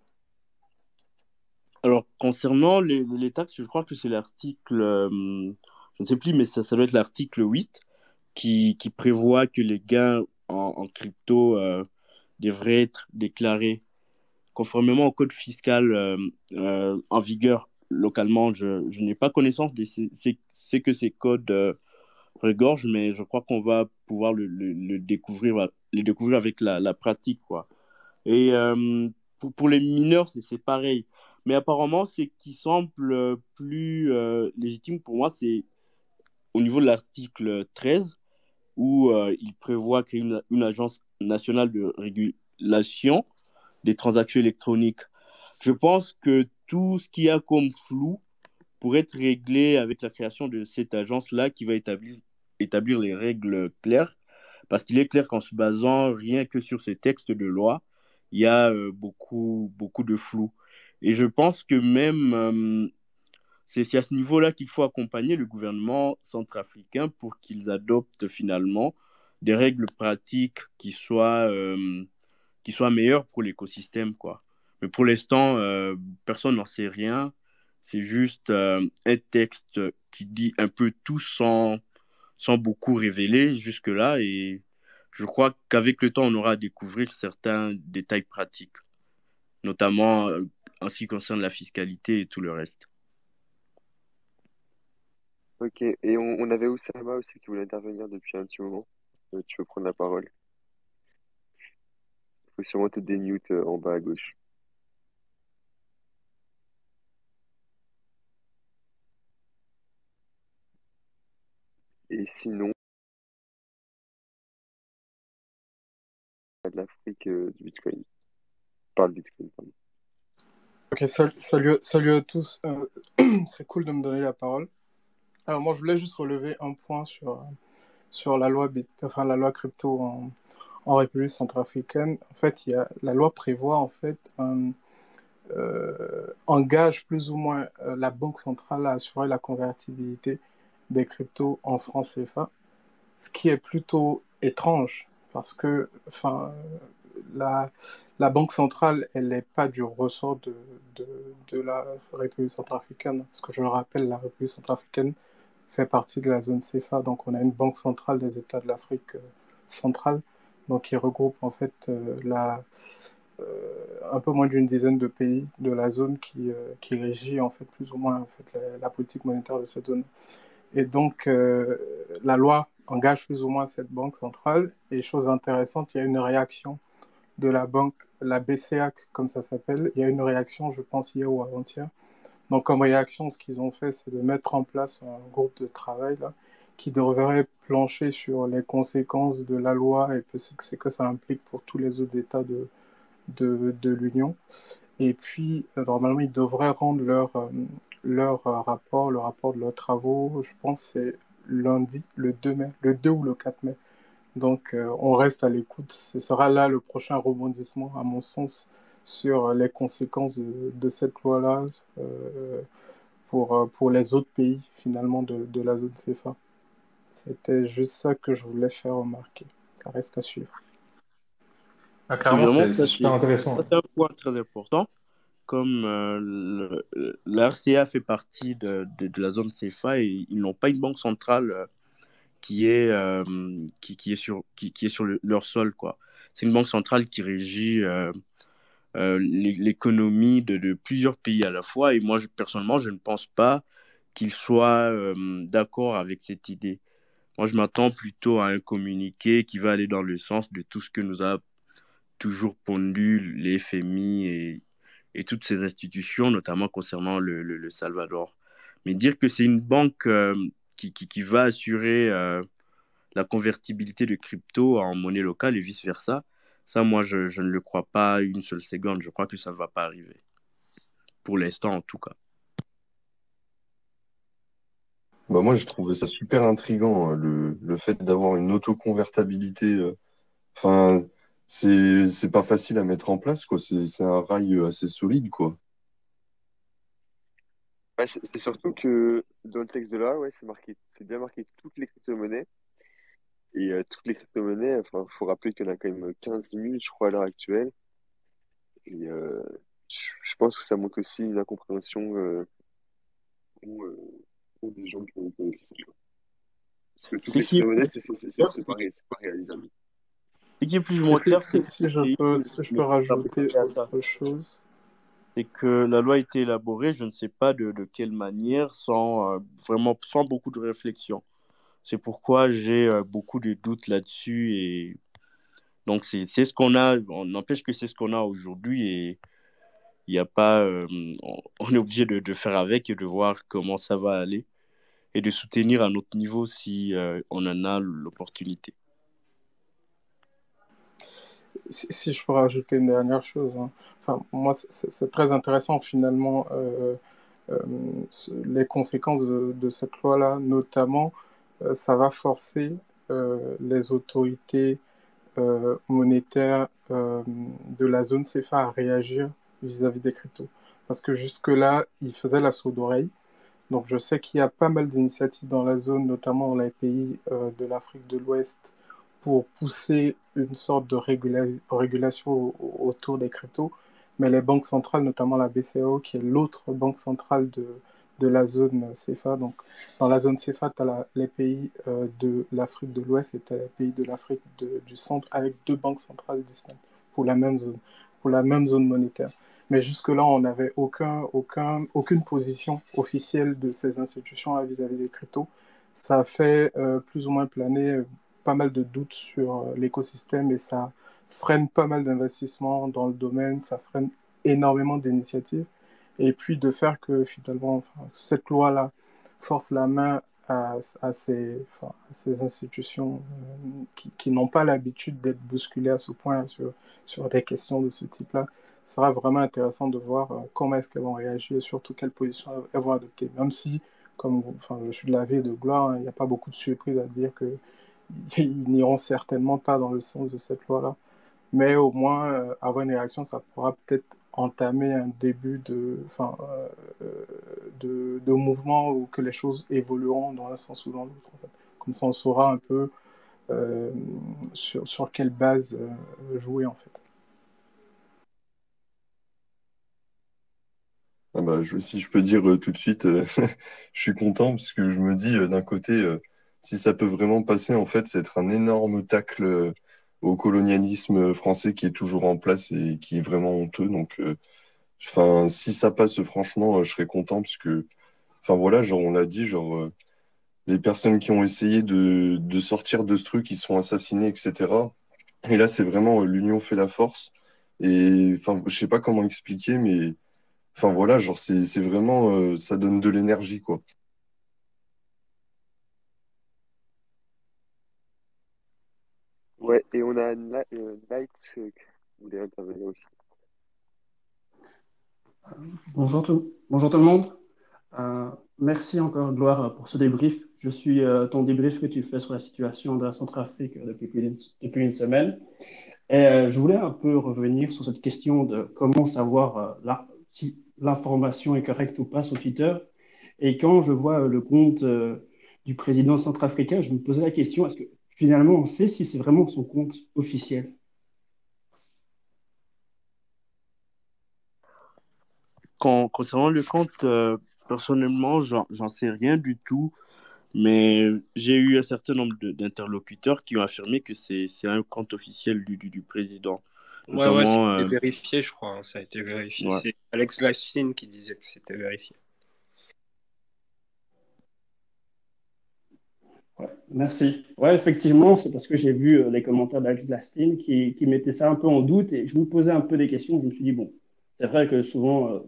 Alors, concernant les, taxes, je crois que c'est l'article, je ne sais plus, mais ça, ça doit être l'article 8 qui, prévoit que les gains en, crypto devraient être déclarés conformément au code fiscal euh, euh, en vigueur localement. Je, je n'ai pas connaissance de ce que ces codes euh, regorgent, mais je crois qu'on va pouvoir le, le, le découvrir, les découvrir avec la, la pratique, quoi. Et euh, pour, pour les mineurs, c'est pareil. Mais apparemment, ce qui semble euh, plus euh, légitime pour moi, c'est au niveau de l'article 13, où euh, il prévoit créer une, une agence nationale de régulation des transactions électroniques. Je pense que tout ce qu'il y a comme flou pourrait être réglé avec la création de cette agence-là qui va établir, les règles claires, parce qu'il est clair qu'en se basant rien que sur ces textes de loi, il y a euh, beaucoup, beaucoup de flou. Et je pense que même euh, c'est à ce niveau-là qu'il faut accompagner le gouvernement centrafricain pour qu'ils adoptent finalement des règles pratiques qui soient, euh, qui soient meilleures pour l'écosystème, quoi. Mais pour l'instant, euh, personne n'en sait rien. C'est juste euh, un texte qui dit un peu tout sans, sans beaucoup révéler jusque-là. Et je crois qu'avec le temps, on aura à découvrir certains détails pratiques, notamment en ce qui concerne la fiscalité et tout le reste. Ok, et on, on avait Oussama aussi qui voulait intervenir depuis un petit moment. Euh, tu peux prendre la parole. sûrement te démute euh, en bas à gauche. Et sinon, de l'Afrique euh, du Bitcoin. Par le Bitcoin, pardon. Ok, sal- salut, salut à tous. Euh, c'est cool de me donner la parole. Alors moi, je voulais juste relever un point sur, sur la loi, enfin, la loi crypto en, République centrafricaine. En fait, y a, la loi prévoit en fait un, euh, engage plus ou moins euh, la Banque centrale à assurer la convertibilité des cryptos en francs CFA, ce qui est plutôt étrange parce que enfin, la, la Banque centrale, elle n'est pas du ressort de, de, de la République centrafricaine. Parce que je le rappelle, la République centrafricaine fait partie de la zone CFA, donc on a une banque centrale des États de l'Afrique euh, centrale, donc qui regroupe en fait euh, la, euh, un peu moins d'une dizaine de pays de la zone qui, qui régit en fait plus ou moins en fait la, la politique monétaire de cette zone. Et donc la loi engage plus ou moins cette banque centrale. Et chose intéressante, il y a une réaction de la banque, la BCAC comme ça s'appelle. Il y a une réaction, je pense hier ou avant-hier. Donc comme réaction, ce qu'ils ont fait, c'est de mettre en place un groupe de travail qui devrait plancher sur les conséquences de la loi et ce que ça implique pour tous les autres États de, de, de l'Union. Et puis, euh, normalement, ils devraient rendre leur, euh, leur euh, rapport, le rapport de leurs travaux, je pense c'est lundi, le 2 mai, le 2 ou le 4 mai. Donc, on reste à l'écoute. Ce sera là le prochain rebondissement, à mon sens, sur les conséquences de, de cette loi-là euh, pour, euh, pour les autres pays, finalement, de, de la zone CFA. C'était juste ça que je voulais faire remarquer. Ça reste à suivre. Ah, clairement, c'est super intéressant. un point très important. Comme euh, la RCA fait partie de, de, de la zone CFA et ils n'ont pas une banque centrale euh, qui est, euh, qui, qui est sur, qui, qui est sur le- leur sol, quoi. C'est une banque centrale qui régit euh, l'é- l'économie de, plusieurs pays à la fois. Et moi, personnellement, je ne pense pas qu'ils soient euh, d'accord avec cette idée. Moi, je m'attends plutôt à un communiqué qui va aller dans le sens de tout ce que nous a toujours pondu les FMI et, et toutes ces institutions, notamment concernant le, le- Salvador. Mais dire que c'est une banque euh, qui, qui, qui va assurer la convertibilité de crypto en monnaie locale et vice-versa, ça, moi, je, je ne le crois pas une seule seconde. Je crois que ça ne va pas arriver. Pour l'instant, en tout cas. Bah moi, j'ai trouvé ça super intriguant, hein, le, le fait d'avoir une autoconvertibilité. euh, Enfin, c'est c'est pas facile à mettre en place, quoi. C'est c'est un rail euh, assez solide, quoi. Ouais, c'est c'est surtout que dans le texte de là, ouais, c'est marqué, c'est bien marqué toutes les crypto-monnaies. Et euh, toutes les crypto-monnaies, enfin, faut rappeler qu'il y en a quand même 15 000, je crois, à l'heure actuelle. Et euh, je je pense que ça montre aussi une incompréhension euh, pour, euh, pour des gens qui ont ça. Parce que toutes Ce les qui est crypto-monnaies, plus c'est c'est- c'est- c'est- clair, c'est c'est pas, ré- c'est pas réalisable. ce qui est plus ou moins clair, c'est si je peux, si je mais peux ça rajouter peut à ça? autre chose? c'est que la loi a été élaborée, je ne sais pas de, de quelle manière, sans euh, vraiment sans beaucoup de réflexion. C'est pourquoi j'ai euh, beaucoup de doutes là-dessus et donc c'est ce qu'on a. N'empêche que c'est ce qu'on a aujourd'hui et il n'y a pas. euh, on, est obligé de, de faire avec et de voir comment ça va aller et de soutenir à notre niveau si euh, on en a l'opportunité. Si, je peux rajouter une dernière chose, hein. Enfin, moi, c'est très intéressant finalement les conséquences de, cette loi-là. Notamment, ça va forcer euh, les autorités euh, monétaires euh, de la zone CFA à réagir vis-à-vis des cryptos. Parce que jusque-là, ils faisaient la sourde oreille. Donc, je sais qu'il y a pas mal d'initiatives dans la zone, notamment dans les pays euh, de l'Afrique de l'Ouest, pour pousser une sorte de régula- régulation au- au- autour des cryptos. Mais les banques centrales, notamment la BCAO, qui est l'autre banque centrale de, de la zone CFA, donc dans la zone CFA, tu as les pays euh, de l'Afrique de l'Ouest et tu as les pays de l'Afrique du Centre avec deux banques centrales distinctes pour la même zone, pour la même zone monétaire. Mais jusque-là, on n'avait aucun, aucun, aucune position officielle de ces institutions vis-à-vis des cryptos. Ça a fait euh, plus ou moins planer pas mal de doutes sur l'écosystème et ça freine pas mal d'investissements dans le domaine, ça freine énormément d'initiatives. Et puis de faire que finalement, cette loi-là force la main à, ces, institutions euh, qui, n'ont pas l'habitude d'être bousculées à ce point sur, des questions de ce type-là. Ce sera vraiment intéressant de voir euh, comment est-ce qu'elles vont réagir et surtout quelles positions elles vont adopter. Même si, comme je suis de l'avis de gloire, hein, il n'y a pas beaucoup de surprises à dire qu'ils n'iront certainement pas dans le sens de cette loi-là. Mais au moins, euh, avoir une réaction, ça pourra peut-être entamer un début de, enfin, euh, de, mouvement où que les choses évolueront dans un sens ou dans l'autre. Comme ça, on saura un peu euh, sur, sur, quelle base euh, jouer, en fait. Ah bah, si je peux dire tout de suite, je suis content parce que je me dis d'un côté, si ça peut vraiment passer, en fait, c'est être un énorme tacle au colonialisme français qui est toujours en place et qui est vraiment honteux. Donc, euh, enfin, si ça passe, franchement, euh, je serais content parce que, enfin voilà, genre on l'a dit, genre euh, les personnes qui ont essayé de, de sortir de ce truc, ils sont assassinés, etc. Et là, c'est vraiment l'union fait la force. Et enfin, je sais pas comment expliquer, mais enfin voilà, genre c'est vraiment, ça donne de l'énergie, quoi. Ouais, et on a Aussi. Bonjour tout, bonjour tout le monde. Euh, merci encore, Gloire, pour ce débrief. Je suis euh, ton débrief que tu fais sur la situation de la Centrafrique depuis, depuis une semaine. Et euh, je voulais un peu revenir sur cette question de comment savoir euh, si l'information est correcte ou pas sur Twitter. Et quand je vois le compte euh, du président centrafricain, je me posais la question, est-ce que finalement, on sait si c'est vraiment son compte officiel. concernant le compte, euh, personnellement, j'en sais rien du tout, mais j'ai eu un certain nombre d'interlocuteurs qui ont affirmé que c'est un compte officiel du, du, du président. Ouais, ouais, ça a été euh, vérifié, je crois. Hein, ça a été vérifié. Ouais. C'est Alex Lachine qui disait que c'était vérifié. Merci. Ouais, effectivement, c'est parce que j'ai vu euh, les commentaires d'Alex Glastin qui, qui mettaient ça un peu en doute et je me posais un peu des questions. Je me suis dit, bon, c'est vrai que souvent euh,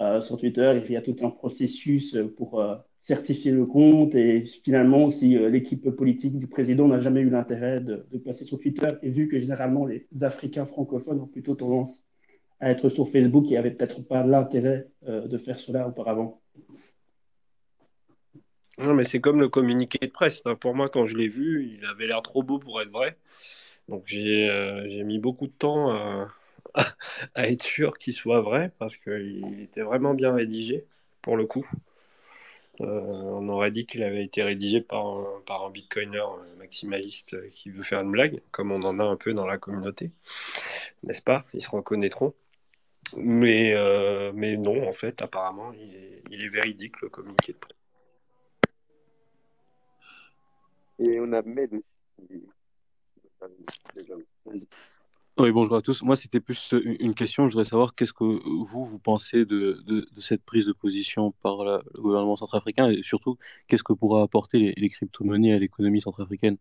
euh, sur Twitter, il y a tout un processus pour certifier le compte et finalement, si l'équipe politique du président n'a jamais eu l'intérêt de, de, passer sur Twitter et vu que généralement les Africains francophones ont plutôt tendance à être sur Facebook, il n'y avait peut-être pas l'intérêt de faire cela auparavant. Non, mais c'est comme le communiqué de presse. Pour moi, quand je l'ai vu, il avait l'air trop beau pour être vrai. Donc j'ai euh, mis beaucoup de temps à, à être sûr qu'il soit vrai parce qu'il était vraiment bien rédigé pour le coup. Euh, on aurait dit qu'il avait été rédigé par un, bitcoiner maximaliste qui veut faire une blague, comme on en a un peu dans la communauté, n'est-ce pas? Ils se reconnaîtront. Mais, euh, non, en fait, apparemment, il est véridique le communiqué de presse. Et on a Med aussi. Oui, bonjour à tous. Moi, c'était plus une question. Je voudrais savoir qu'est-ce que vous, vous pensez de, de, de cette prise de position par la, le gouvernement centrafricain et surtout, qu'est-ce que pourra apporter les, les crypto-monnaies à l'économie centrafricaine?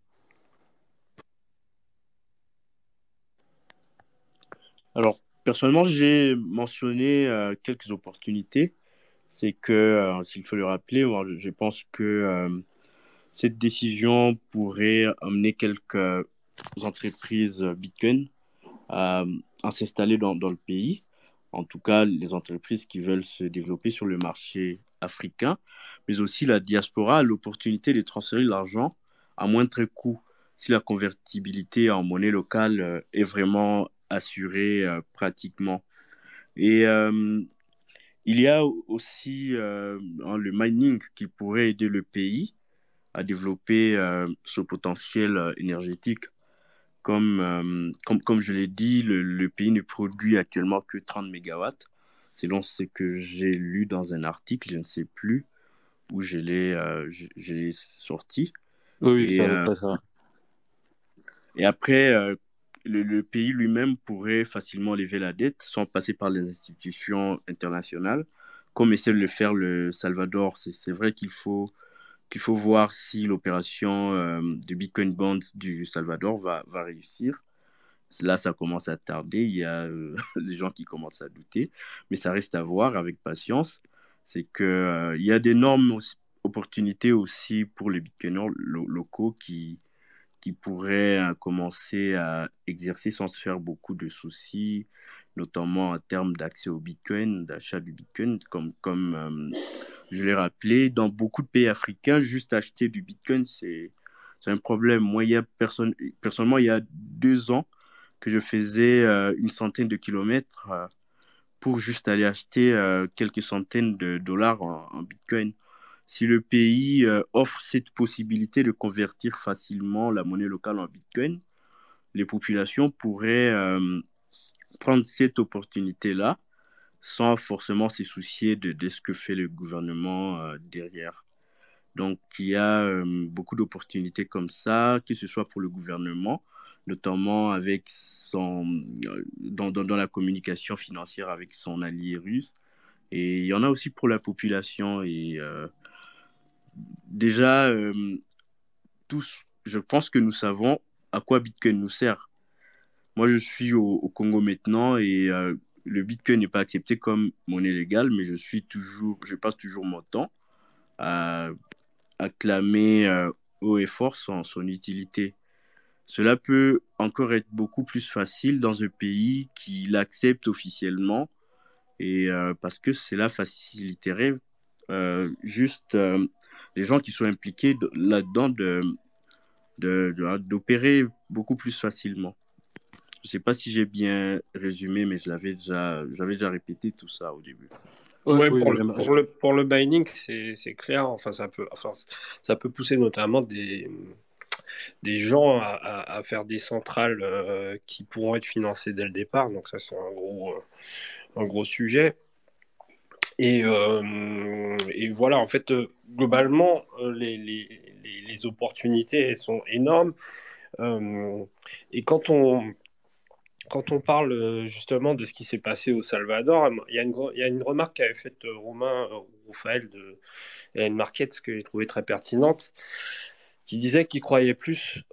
Alors, personnellement, j'ai mentionné euh, quelques opportunités. C'est que, euh, s'il faut le rappeler, moi, je pense que euh, cette décision pourrait amener quelques entreprises Bitcoin à, à s'installer dans, le pays. En tout cas, les entreprises qui veulent se développer sur le marché africain, mais aussi la diaspora a l'opportunité de transférer l'argent à moindre coût si la convertibilité en monnaie locale euh, est vraiment assurée euh, pratiquement. Et euh, il y a aussi euh, le mining qui pourrait aider le pays à développer euh, ce potentiel euh, énergétique. Comme, euh, comme, comme je l'ai dit, le, le, pays ne produit actuellement que 30 MW, selon ce que j'ai lu dans un article, je ne sais plus où je l'ai sorti. Oui, et, ça, ça. Et après, euh, le, le, pays lui-même pourrait facilement lever la dette sans passer par les institutions internationales, comme essaie de le faire le Salvador. C'est vrai qu'il faut qu'il faut voir si l'opération euh, de Bitcoin Bonds du Salvador va, va réussir. Là, ça commence à tarder. Il y a euh, des gens qui commencent à douter, mais ça reste à voir avec patience. C'est qu'il euh, y a d'énormes opportunités aussi pour les Bitcoiners locaux qui, qui pourraient commencer à exercer sans se faire beaucoup de soucis, notamment en termes d'accès au Bitcoin, d'achat du Bitcoin, comme, comme je l'ai rappelé, dans beaucoup de pays africains, juste acheter du Bitcoin, c'est un problème. Moi, il y a personne, personnellement, il y a deux ans que je faisais euh, une centaine de kilomètres euh, pour juste aller acheter euh, quelques centaines de dollars en, Bitcoin. Si le pays offre cette possibilité de convertir facilement la monnaie locale en Bitcoin, les populations pourraient prendre cette opportunité-là sans forcément se soucier de, de, ce que fait le gouvernement euh, derrière. Donc, il y a euh, beaucoup d'opportunités comme ça, que ce soit pour le gouvernement, notamment avec son, euh, dans, dans, dans, la communication financière avec son allié russe. Et il y en a aussi pour la population. Et déjà, tous, je pense que nous savons à quoi Bitcoin nous sert. Moi, je suis au, au Congo maintenant et le Bitcoin n'est pas accepté comme monnaie légale, mais je suis toujours, je passe toujours mon temps à, clamer euh, haut et fort son, utilité. Cela peut encore être beaucoup plus facile dans un pays qui l'accepte officiellement et euh, parce que cela faciliterait euh, juste les gens qui sont impliqués là-dedans de, d'opérer beaucoup plus facilement. Je sais pas si j'ai bien résumé, mais je l'avais déjà, j'avais déjà répété tout ça au début. Ouais, pour, le, pour, le, pour, le, mining, c'est clair. Enfin, ça peut, enfin, ça peut pousser notamment des, des gens à, à, faire des centrales euh, qui pourront être financées dès le départ. Donc ça, c'est un gros, euh, un gros sujet. Et, euh, et, voilà, en fait, globalement, les, les, les, opportunités sont énormes. et quand on, quand on parle euh, justement de ce qui s'est passé au Salvador, il y a une, remarque qu'avait faite euh, Romain euh, Raphaël de une Market, que j'ai trouvé très pertinente, qui disait qu'il croyait plus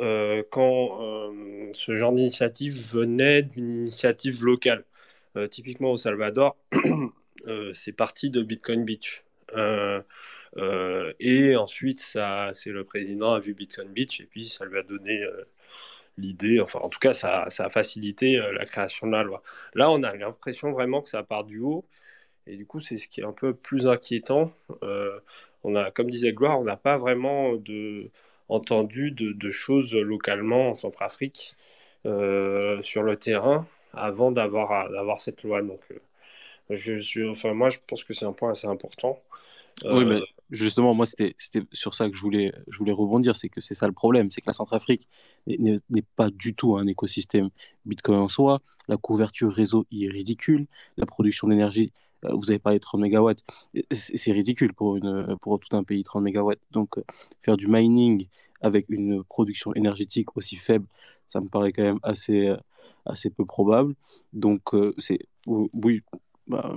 quand ce genre d'initiative venait d'une initiative locale. typiquement au Salvador, c'est parti de Bitcoin Beach. et ensuite, ça, c'est le président a vu Bitcoin Beach et puis ça lui a donné l'idée, enfin en tout cas ça, ça a facilité euh, la création de la loi. Là on a l'impression vraiment que ça part du haut et du coup c'est ce qui est un peu plus inquiétant. Euh, on a, comme disait Gloire, on n'a pas vraiment de, entendu de, choses localement en Centrafrique euh, sur le terrain avant d'avoir cette loi. Donc je, je, enfin moi je pense que c'est un point assez important. Oui, mais justement, moi, c'était sur ça que je voulais, je voulais rebondir. C'est que c'est ça le problème. C'est que la Centrafrique n'est pas du tout un écosystème Bitcoin en soi. La couverture réseau y est ridicule. La production d'énergie, euh, vous avez parlé de 30 MW, c'est ridicule pour, une, pour tout un pays, 30 MW. Donc, euh, faire du mining avec une production énergétique aussi faible, ça me paraît quand même assez, euh, assez peu probable. Donc, c'est. Oui. Bah,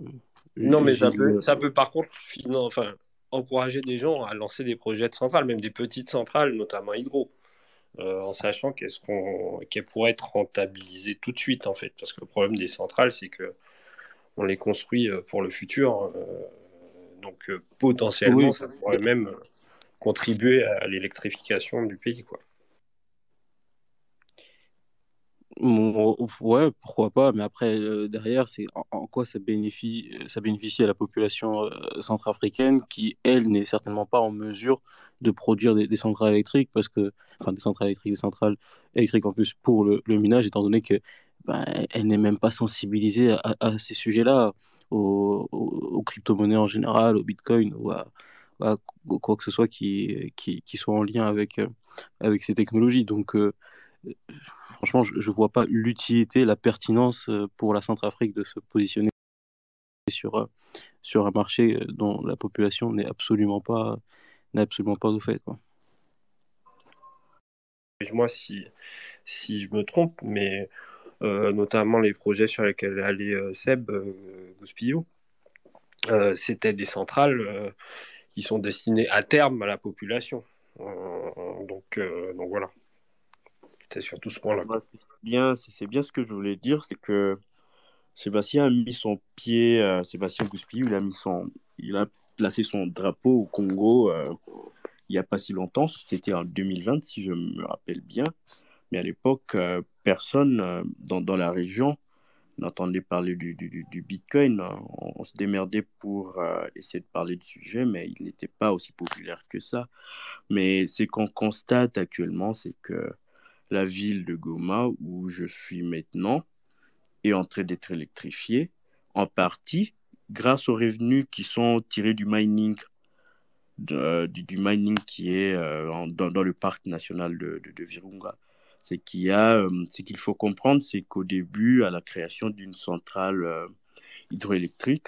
non, mais ça peut, ça peut par contre enfin, encourager des gens à lancer des projets de centrales, même des petites centrales, notamment hydro, euh, en sachant qu'elles pourraient être rentabilisées tout de suite, en fait. Parce que le problème des centrales, c'est que on les construit euh, pour le futur. Euh, donc potentiellement, ça pourrait même contribuer à l'électrification du pays. Quoi. Ouais, pourquoi pas, mais après, euh, derrière, c'est en, quoi ça bénéficie, ça bénéficie à la population euh, centrafricaine qui, elle, n'est certainement pas en mesure de produire des, centrales électriques, parce que, enfin, des centrales électriques, des centrales électriques en plus pour le, minage, étant donné que ben, n'est même pas sensibilisée à, ces sujets-là, aux, crypto-monnaies en général, au bitcoin, ou à, quoi que ce soit qui, qui, qui, soit en lien avec, euh, avec ces technologies. Donc, franchement, je ne vois pas l'utilité, la pertinence euh, pour la Centrafrique de se positionner sur, euh, sur un marché euh, dont la population n'est absolument pas, n'est absolument pas au fait. Quoi. Moi, si, si je me trompe, mais notamment les projets sur lesquels allait Seb Gouspillou, c'était des centrales qui sont destinés à terme à la population. donc, donc voilà. C'est surtout ce point-là. bien, c'est bien ce que je voulais dire, c'est que Sébastien a mis son pied, Sébastien Gouspillou, il a mis son, il a placé son drapeau au Congo il n'y a pas si longtemps, c'était en 2020 si je me rappelle bien. Mais à l'époque, euh, personne euh, dans, dans, la région n'entendait parler du, du, du Bitcoin. On, se démerdait pour euh, essayer de parler du sujet, mais il n'était pas aussi populaire que ça. Mais ce qu'on constate actuellement, c'est que la ville de Goma, où je suis maintenant, est en train d'être électrifiée, en partie grâce aux revenus qui sont tirés du mining du, du, mining qui est dans, dans, le parc national de, Virunga euh, ce qu'il faut comprendre, c'est qu'au début, à la création d'une centrale euh, hydroélectrique,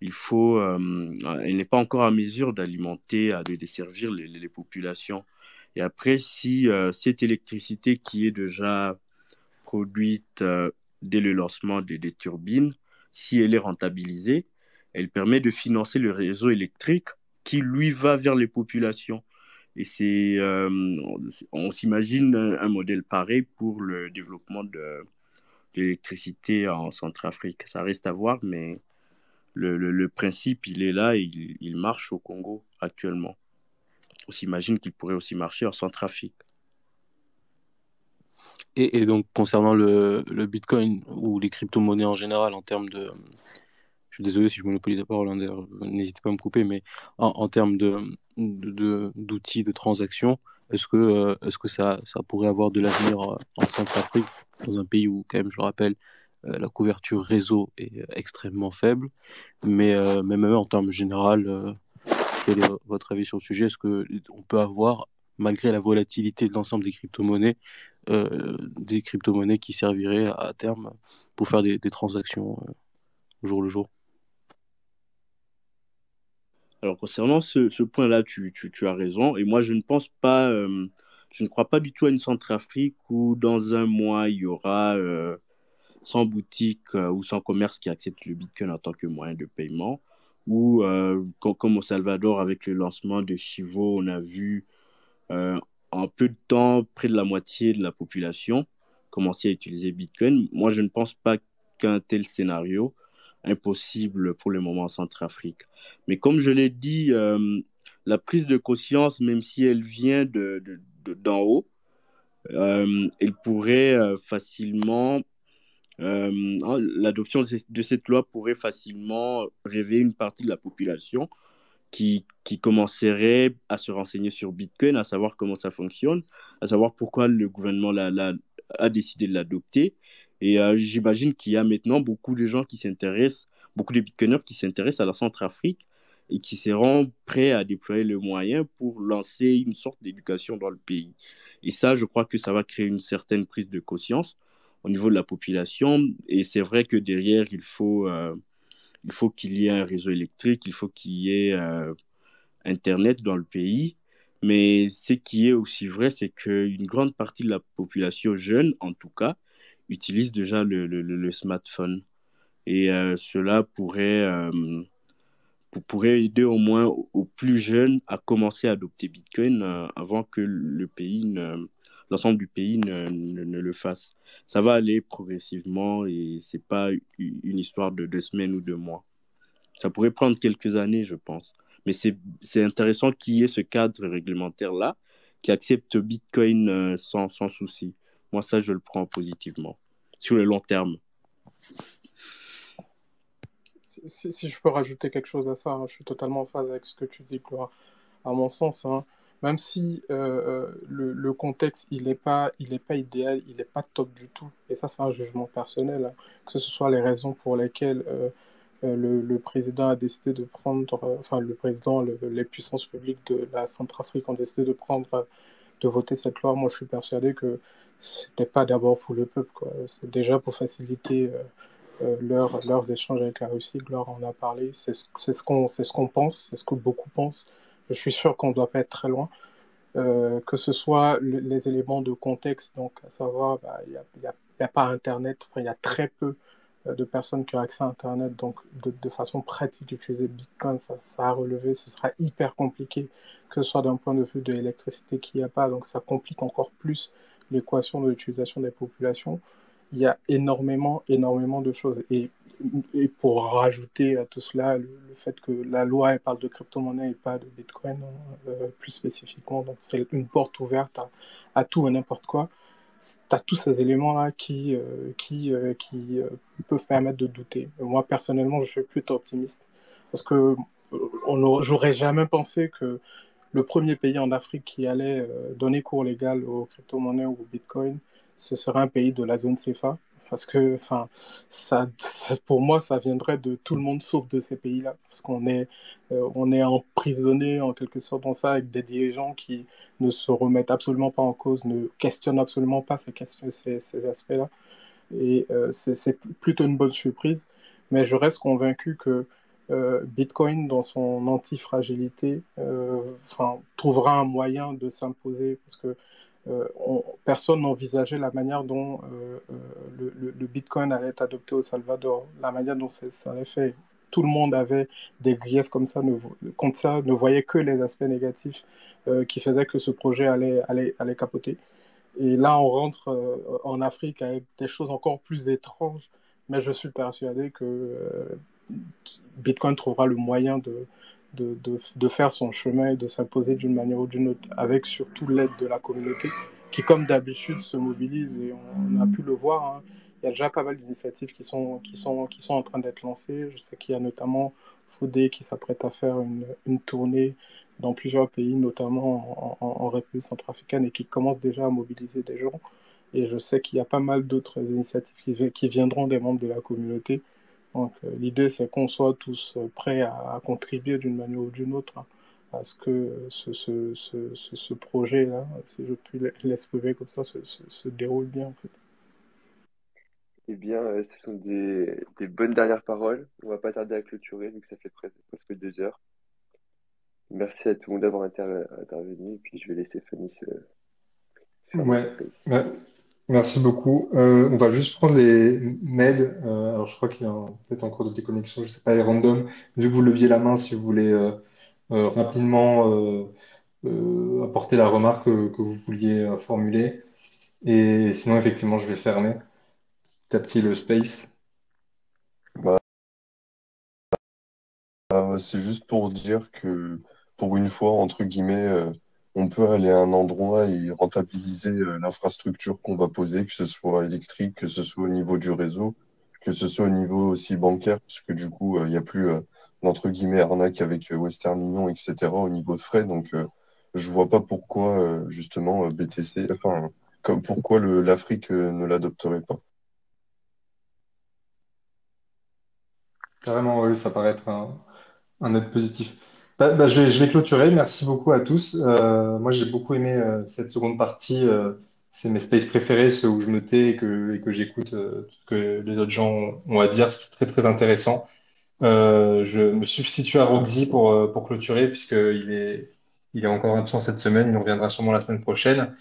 il faut, euh, elle n'est pas encore en mesure d'alimenter, de desservir les, populations. Et après, si cette électricité qui est déjà produite dès le lancement des, turbines, si elle est rentabilisée, elle permet de financer le réseau électrique qui, lui, va vers les populations. Et c'est, euh, on, s'imagine un, modèle pareil pour le développement de, l'électricité en Centrafrique. Ça reste à voir, mais le, principe, il est là et il, marche au Congo actuellement. On s'imagine qu'il pourrait aussi marcher en Centrafrique. Et, et donc, concernant le, Bitcoin ou les crypto-monnaies en général, en termes de, je suis désolé si je monopolise la parole, hein, n'hésitez pas à me couper, mais en, termes d'outils de, de, de, transaction, est-ce que, euh, est que ça, ça pourrait avoir de l'avenir euh, en Centrafrique, dans un pays où, quand même, je le rappelle, euh, la couverture réseau est extrêmement faible, mais, mais même en termes général, quel est votre avis sur le sujet? Est-ce qu'on peut avoir, malgré la volatilité de l'ensemble des crypto-monnaies, des crypto-monnaies qui serviraient à terme pour faire des, transactions au jour le jour? Alors concernant ce, point-là, tu, as raison. Et moi, je ne pense pas, euh, je ne crois pas du tout à une Centrafrique où dans un mois, il y aura euh, 100 boutiques euh, ou 100 commerces qui acceptent le Bitcoin en tant que moyen de paiement. Ou euh, comme, au Salvador, avec le lancement de Chivo, on a vu euh, en peu de temps près de la moitié de la population commencer à utiliser Bitcoin. Moi, je ne pense pas qu'un tel scénario impossible pour le moment en Centrafrique. Mais comme je l'ai dit, euh, la prise de conscience, même si elle vient de, de, d'en haut, euh, elle pourrait facilement, euh, hein, l'adoption de, cette loi pourrait facilement réveiller une partie de la population qui, qui commencerait à se renseigner sur Bitcoin, à savoir comment ça fonctionne, à savoir pourquoi le gouvernement a décidé de l'adopter et euh, j'imagine qu'il y a maintenant beaucoup de gens qui s'intéressent, beaucoup de bitcoiners qui s'intéressent à la Centrafrique et qui seront prêts à déployer les moyens pour lancer une sorte d'éducation dans le pays. Et ça, je crois que ça va créer une certaine prise de conscience au niveau de la population. Et c'est vrai que derrière, il faut, euh, il faut qu'il y ait un réseau électrique, il faut qu'il y ait euh, Internet dans le pays. Mais ce qui est aussi vrai, c'est qu'une grande partie de la population jeune, en tout cas, utilisent déjà le, le, smartphone. Et euh, cela pourrait, pourrait aider au moins aux plus jeunes à commencer à adopter Bitcoin avant que le pays l'ensemble du pays ne, ne, le fasse. Ça va aller progressivement et c'est pas une histoire de deux semaines ou deux mois. Ça pourrait prendre quelques années, je pense. Mais c'est intéressant qu'il y ait ce cadre réglementaire-là qui accepte Bitcoin euh, sans, sans souci. Moi, ça, je le prends positivement, sur le long terme. Si, si, je peux rajouter quelque chose à ça, hein, je suis totalement en phase avec ce que tu dis, Gloire. À mon sens, hein, même si euh, le, le, contexte, il n'est pas, il pas idéal, il n'est pas top du tout, et ça, c'est un jugement personnel, hein, que ce soit les raisons pour lesquelles euh, euh, le, président a décidé de prendre, euh, enfin, le président, le, les puissances publiques de la Centrafrique ont décidé de prendre, de voter cette loi. Moi, je suis persuadé que c'était pas d'abord pour le peuple. C'est déjà pour faciliter euh, euh, leur, leurs échanges avec la Russie. Gloire en a parlé. C'est ce qu'on ce qu'on pense, c'est ce que beaucoup pensent. Je suis sûr qu'on ne doit pas être très loin. Euh, que ce soit le, les éléments de contexte, donc à savoir, il bah, n'y a, pas Internet, il y a très peu euh, de personnes qui ont accès à Internet. Donc, de, façon pratique, utiliser Bitcoin, ça, ça, a relevé. Ce sera hyper compliqué, que ce soit d'un point de vue de l'électricité qu'il n'y a pas. Donc, ça complique encore plus l'équation de l'utilisation des populations. Il y a énormément, énormément de choses. Et, pour rajouter à tout cela le, fait que la loi elle parle de crypto-monnaie et pas de Bitcoin euh, plus spécifiquement, donc c'est une porte ouverte à, tout et n'importe quoi tu as tous ces éléments-là qui, euh, qui, euh, qui peuvent permettre de douter. Moi, personnellement, je suis plutôt optimiste parce que j'aurais jamais pensé que le premier pays en Afrique qui allait donner cours légal aux crypto-monnaies ou au Bitcoin, ce serait un pays de la zone CFA parce que enfin ça, pour moi ça viendrait de tout le monde sauf de ces pays-là. Parce qu'on est euh, on est emprisonné en quelque sorte dans ça avec des dirigeants qui ne se remettent absolument pas en cause ne questionnent absolument pas ces ces, ces aspects-là. Et euh, c'est plutôt une bonne surprise. Mais je reste convaincu que Bitcoin dans son antifragilité euh, enfin trouvera un moyen de s'imposer parce que euh, on, personne n'envisageait la manière dont euh, euh, le, Bitcoin allait être adopté au Salvador, la manière dont ça allait fait. Tout le monde avait des griefs comme ça, ne, ça, ne voyait que les aspects négatifs euh, qui faisaient que ce projet allait, allait, allait capoter. Et là, on rentre euh, en Afrique avec des choses encore plus étranges, mais je suis persuadé que euh, Bitcoin trouvera le moyen de, de, de, faire son chemin et de s'imposer d'une manière ou d'une autre, avec surtout l'aide de la communauté, qui, comme d'habitude, se mobilise et on, a pu le voir. Hein. Il y a déjà pas mal d'initiatives qui sont, qui, sont, qui sont en train d'être lancées. Je sais qu'il y a notamment Fodé qui s'apprête à faire une, une, tournée dans plusieurs pays, notamment en, République centrafricaine, et qui commence déjà à mobiliser des gens. Et je sais qu'il y a pas mal d'autres initiatives qui viendront des membres de la communauté donc euh, l'idée, c'est qu'on soit tous euh, prêts à, à contribuer d'une manière ou d'une autre à ce que ce, ce, ce, ce projet-là, si je puis l'exprimer comme ça, se, déroule bien en fait. Eh bien, euh, ce sont des, des, bonnes dernières paroles. On va pas tarder à clôturer vu que ça fait presque deux heures. Merci à tout le monde d'avoir inter intervenu et puis je vais laisser Fanny se faire ouais. ouais. Merci beaucoup. Euh, on va juste prendre les mails. Euh, alors, je crois qu'il y a peut-être encore de déconnexion, je ne sais pas, les random. Vu que vous leviez la main, si vous voulez euh, euh rapidement apporter la remarque que, que vous vouliez formuler. Et sinon, effectivement, je vais fermer petit à petit le space. Bah, c'est juste pour dire que pour une fois, entre guillemets, on peut aller à un endroit et rentabiliser euh, l'infrastructure qu'on va poser, que ce soit électrique, que ce soit au niveau du réseau, que ce soit au niveau aussi bancaire, parce que du coup, euh, il n'y a plus euh, d'entre guillemets arnaque avec Western Union, etc. au niveau de frais. Donc, je vois pas pourquoi justement BTC, enfin, pourquoi l'Afrique ne l'adopterait pas. Carrément, oui, ça paraît être un, un net positif. Bah, bah, je vais, je vais clôturer. Merci beaucoup à tous. Euh, moi, j'ai beaucoup aimé euh, cette seconde partie. Euh, c'est mes spaces préférés, ceux où je me tais et que, et que j'écoute tout ce que les autres gens ont à dire. C'est très, très intéressant. je me substitue à Roxy pour, pour clôturer, puisqu'il est, il est encore absent cette semaine. Il reviendra sûrement la semaine prochaine.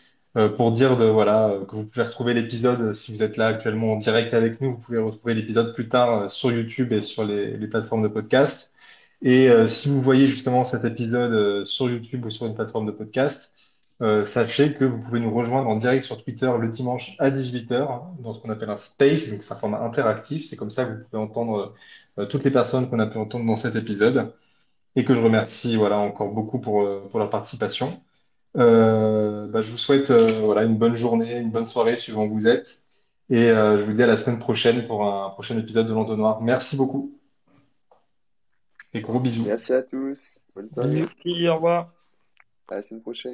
pour dire de, voilà, que vous pouvez retrouver l'épisode, si vous êtes là actuellement en direct avec nous, vous pouvez retrouver l'épisode plus tard sur YouTube et sur les, les plateformes de podcast. Et euh, si vous voyez justement cet épisode euh, sur YouTube ou sur une plateforme de podcast, euh, sachez que vous pouvez nous rejoindre en direct sur Twitter le dimanche à 18h dans ce qu'on appelle un space, donc c'est un format interactif. C'est comme ça que vous pouvez entendre toutes les personnes qu'on a pu entendre dans cet épisode et que je remercie voilà, encore beaucoup pour, pour leur participation. Bah, je vous souhaite voilà, une bonne journée, une bonne soirée suivant où vous êtes. Et je vous dis à la semaine prochaine pour un prochain épisode de l'entonnoir. Merci beaucoup. Et gros bisous. Merci à tous. Bonne soirée. Merci, au revoir. À la semaine prochaine.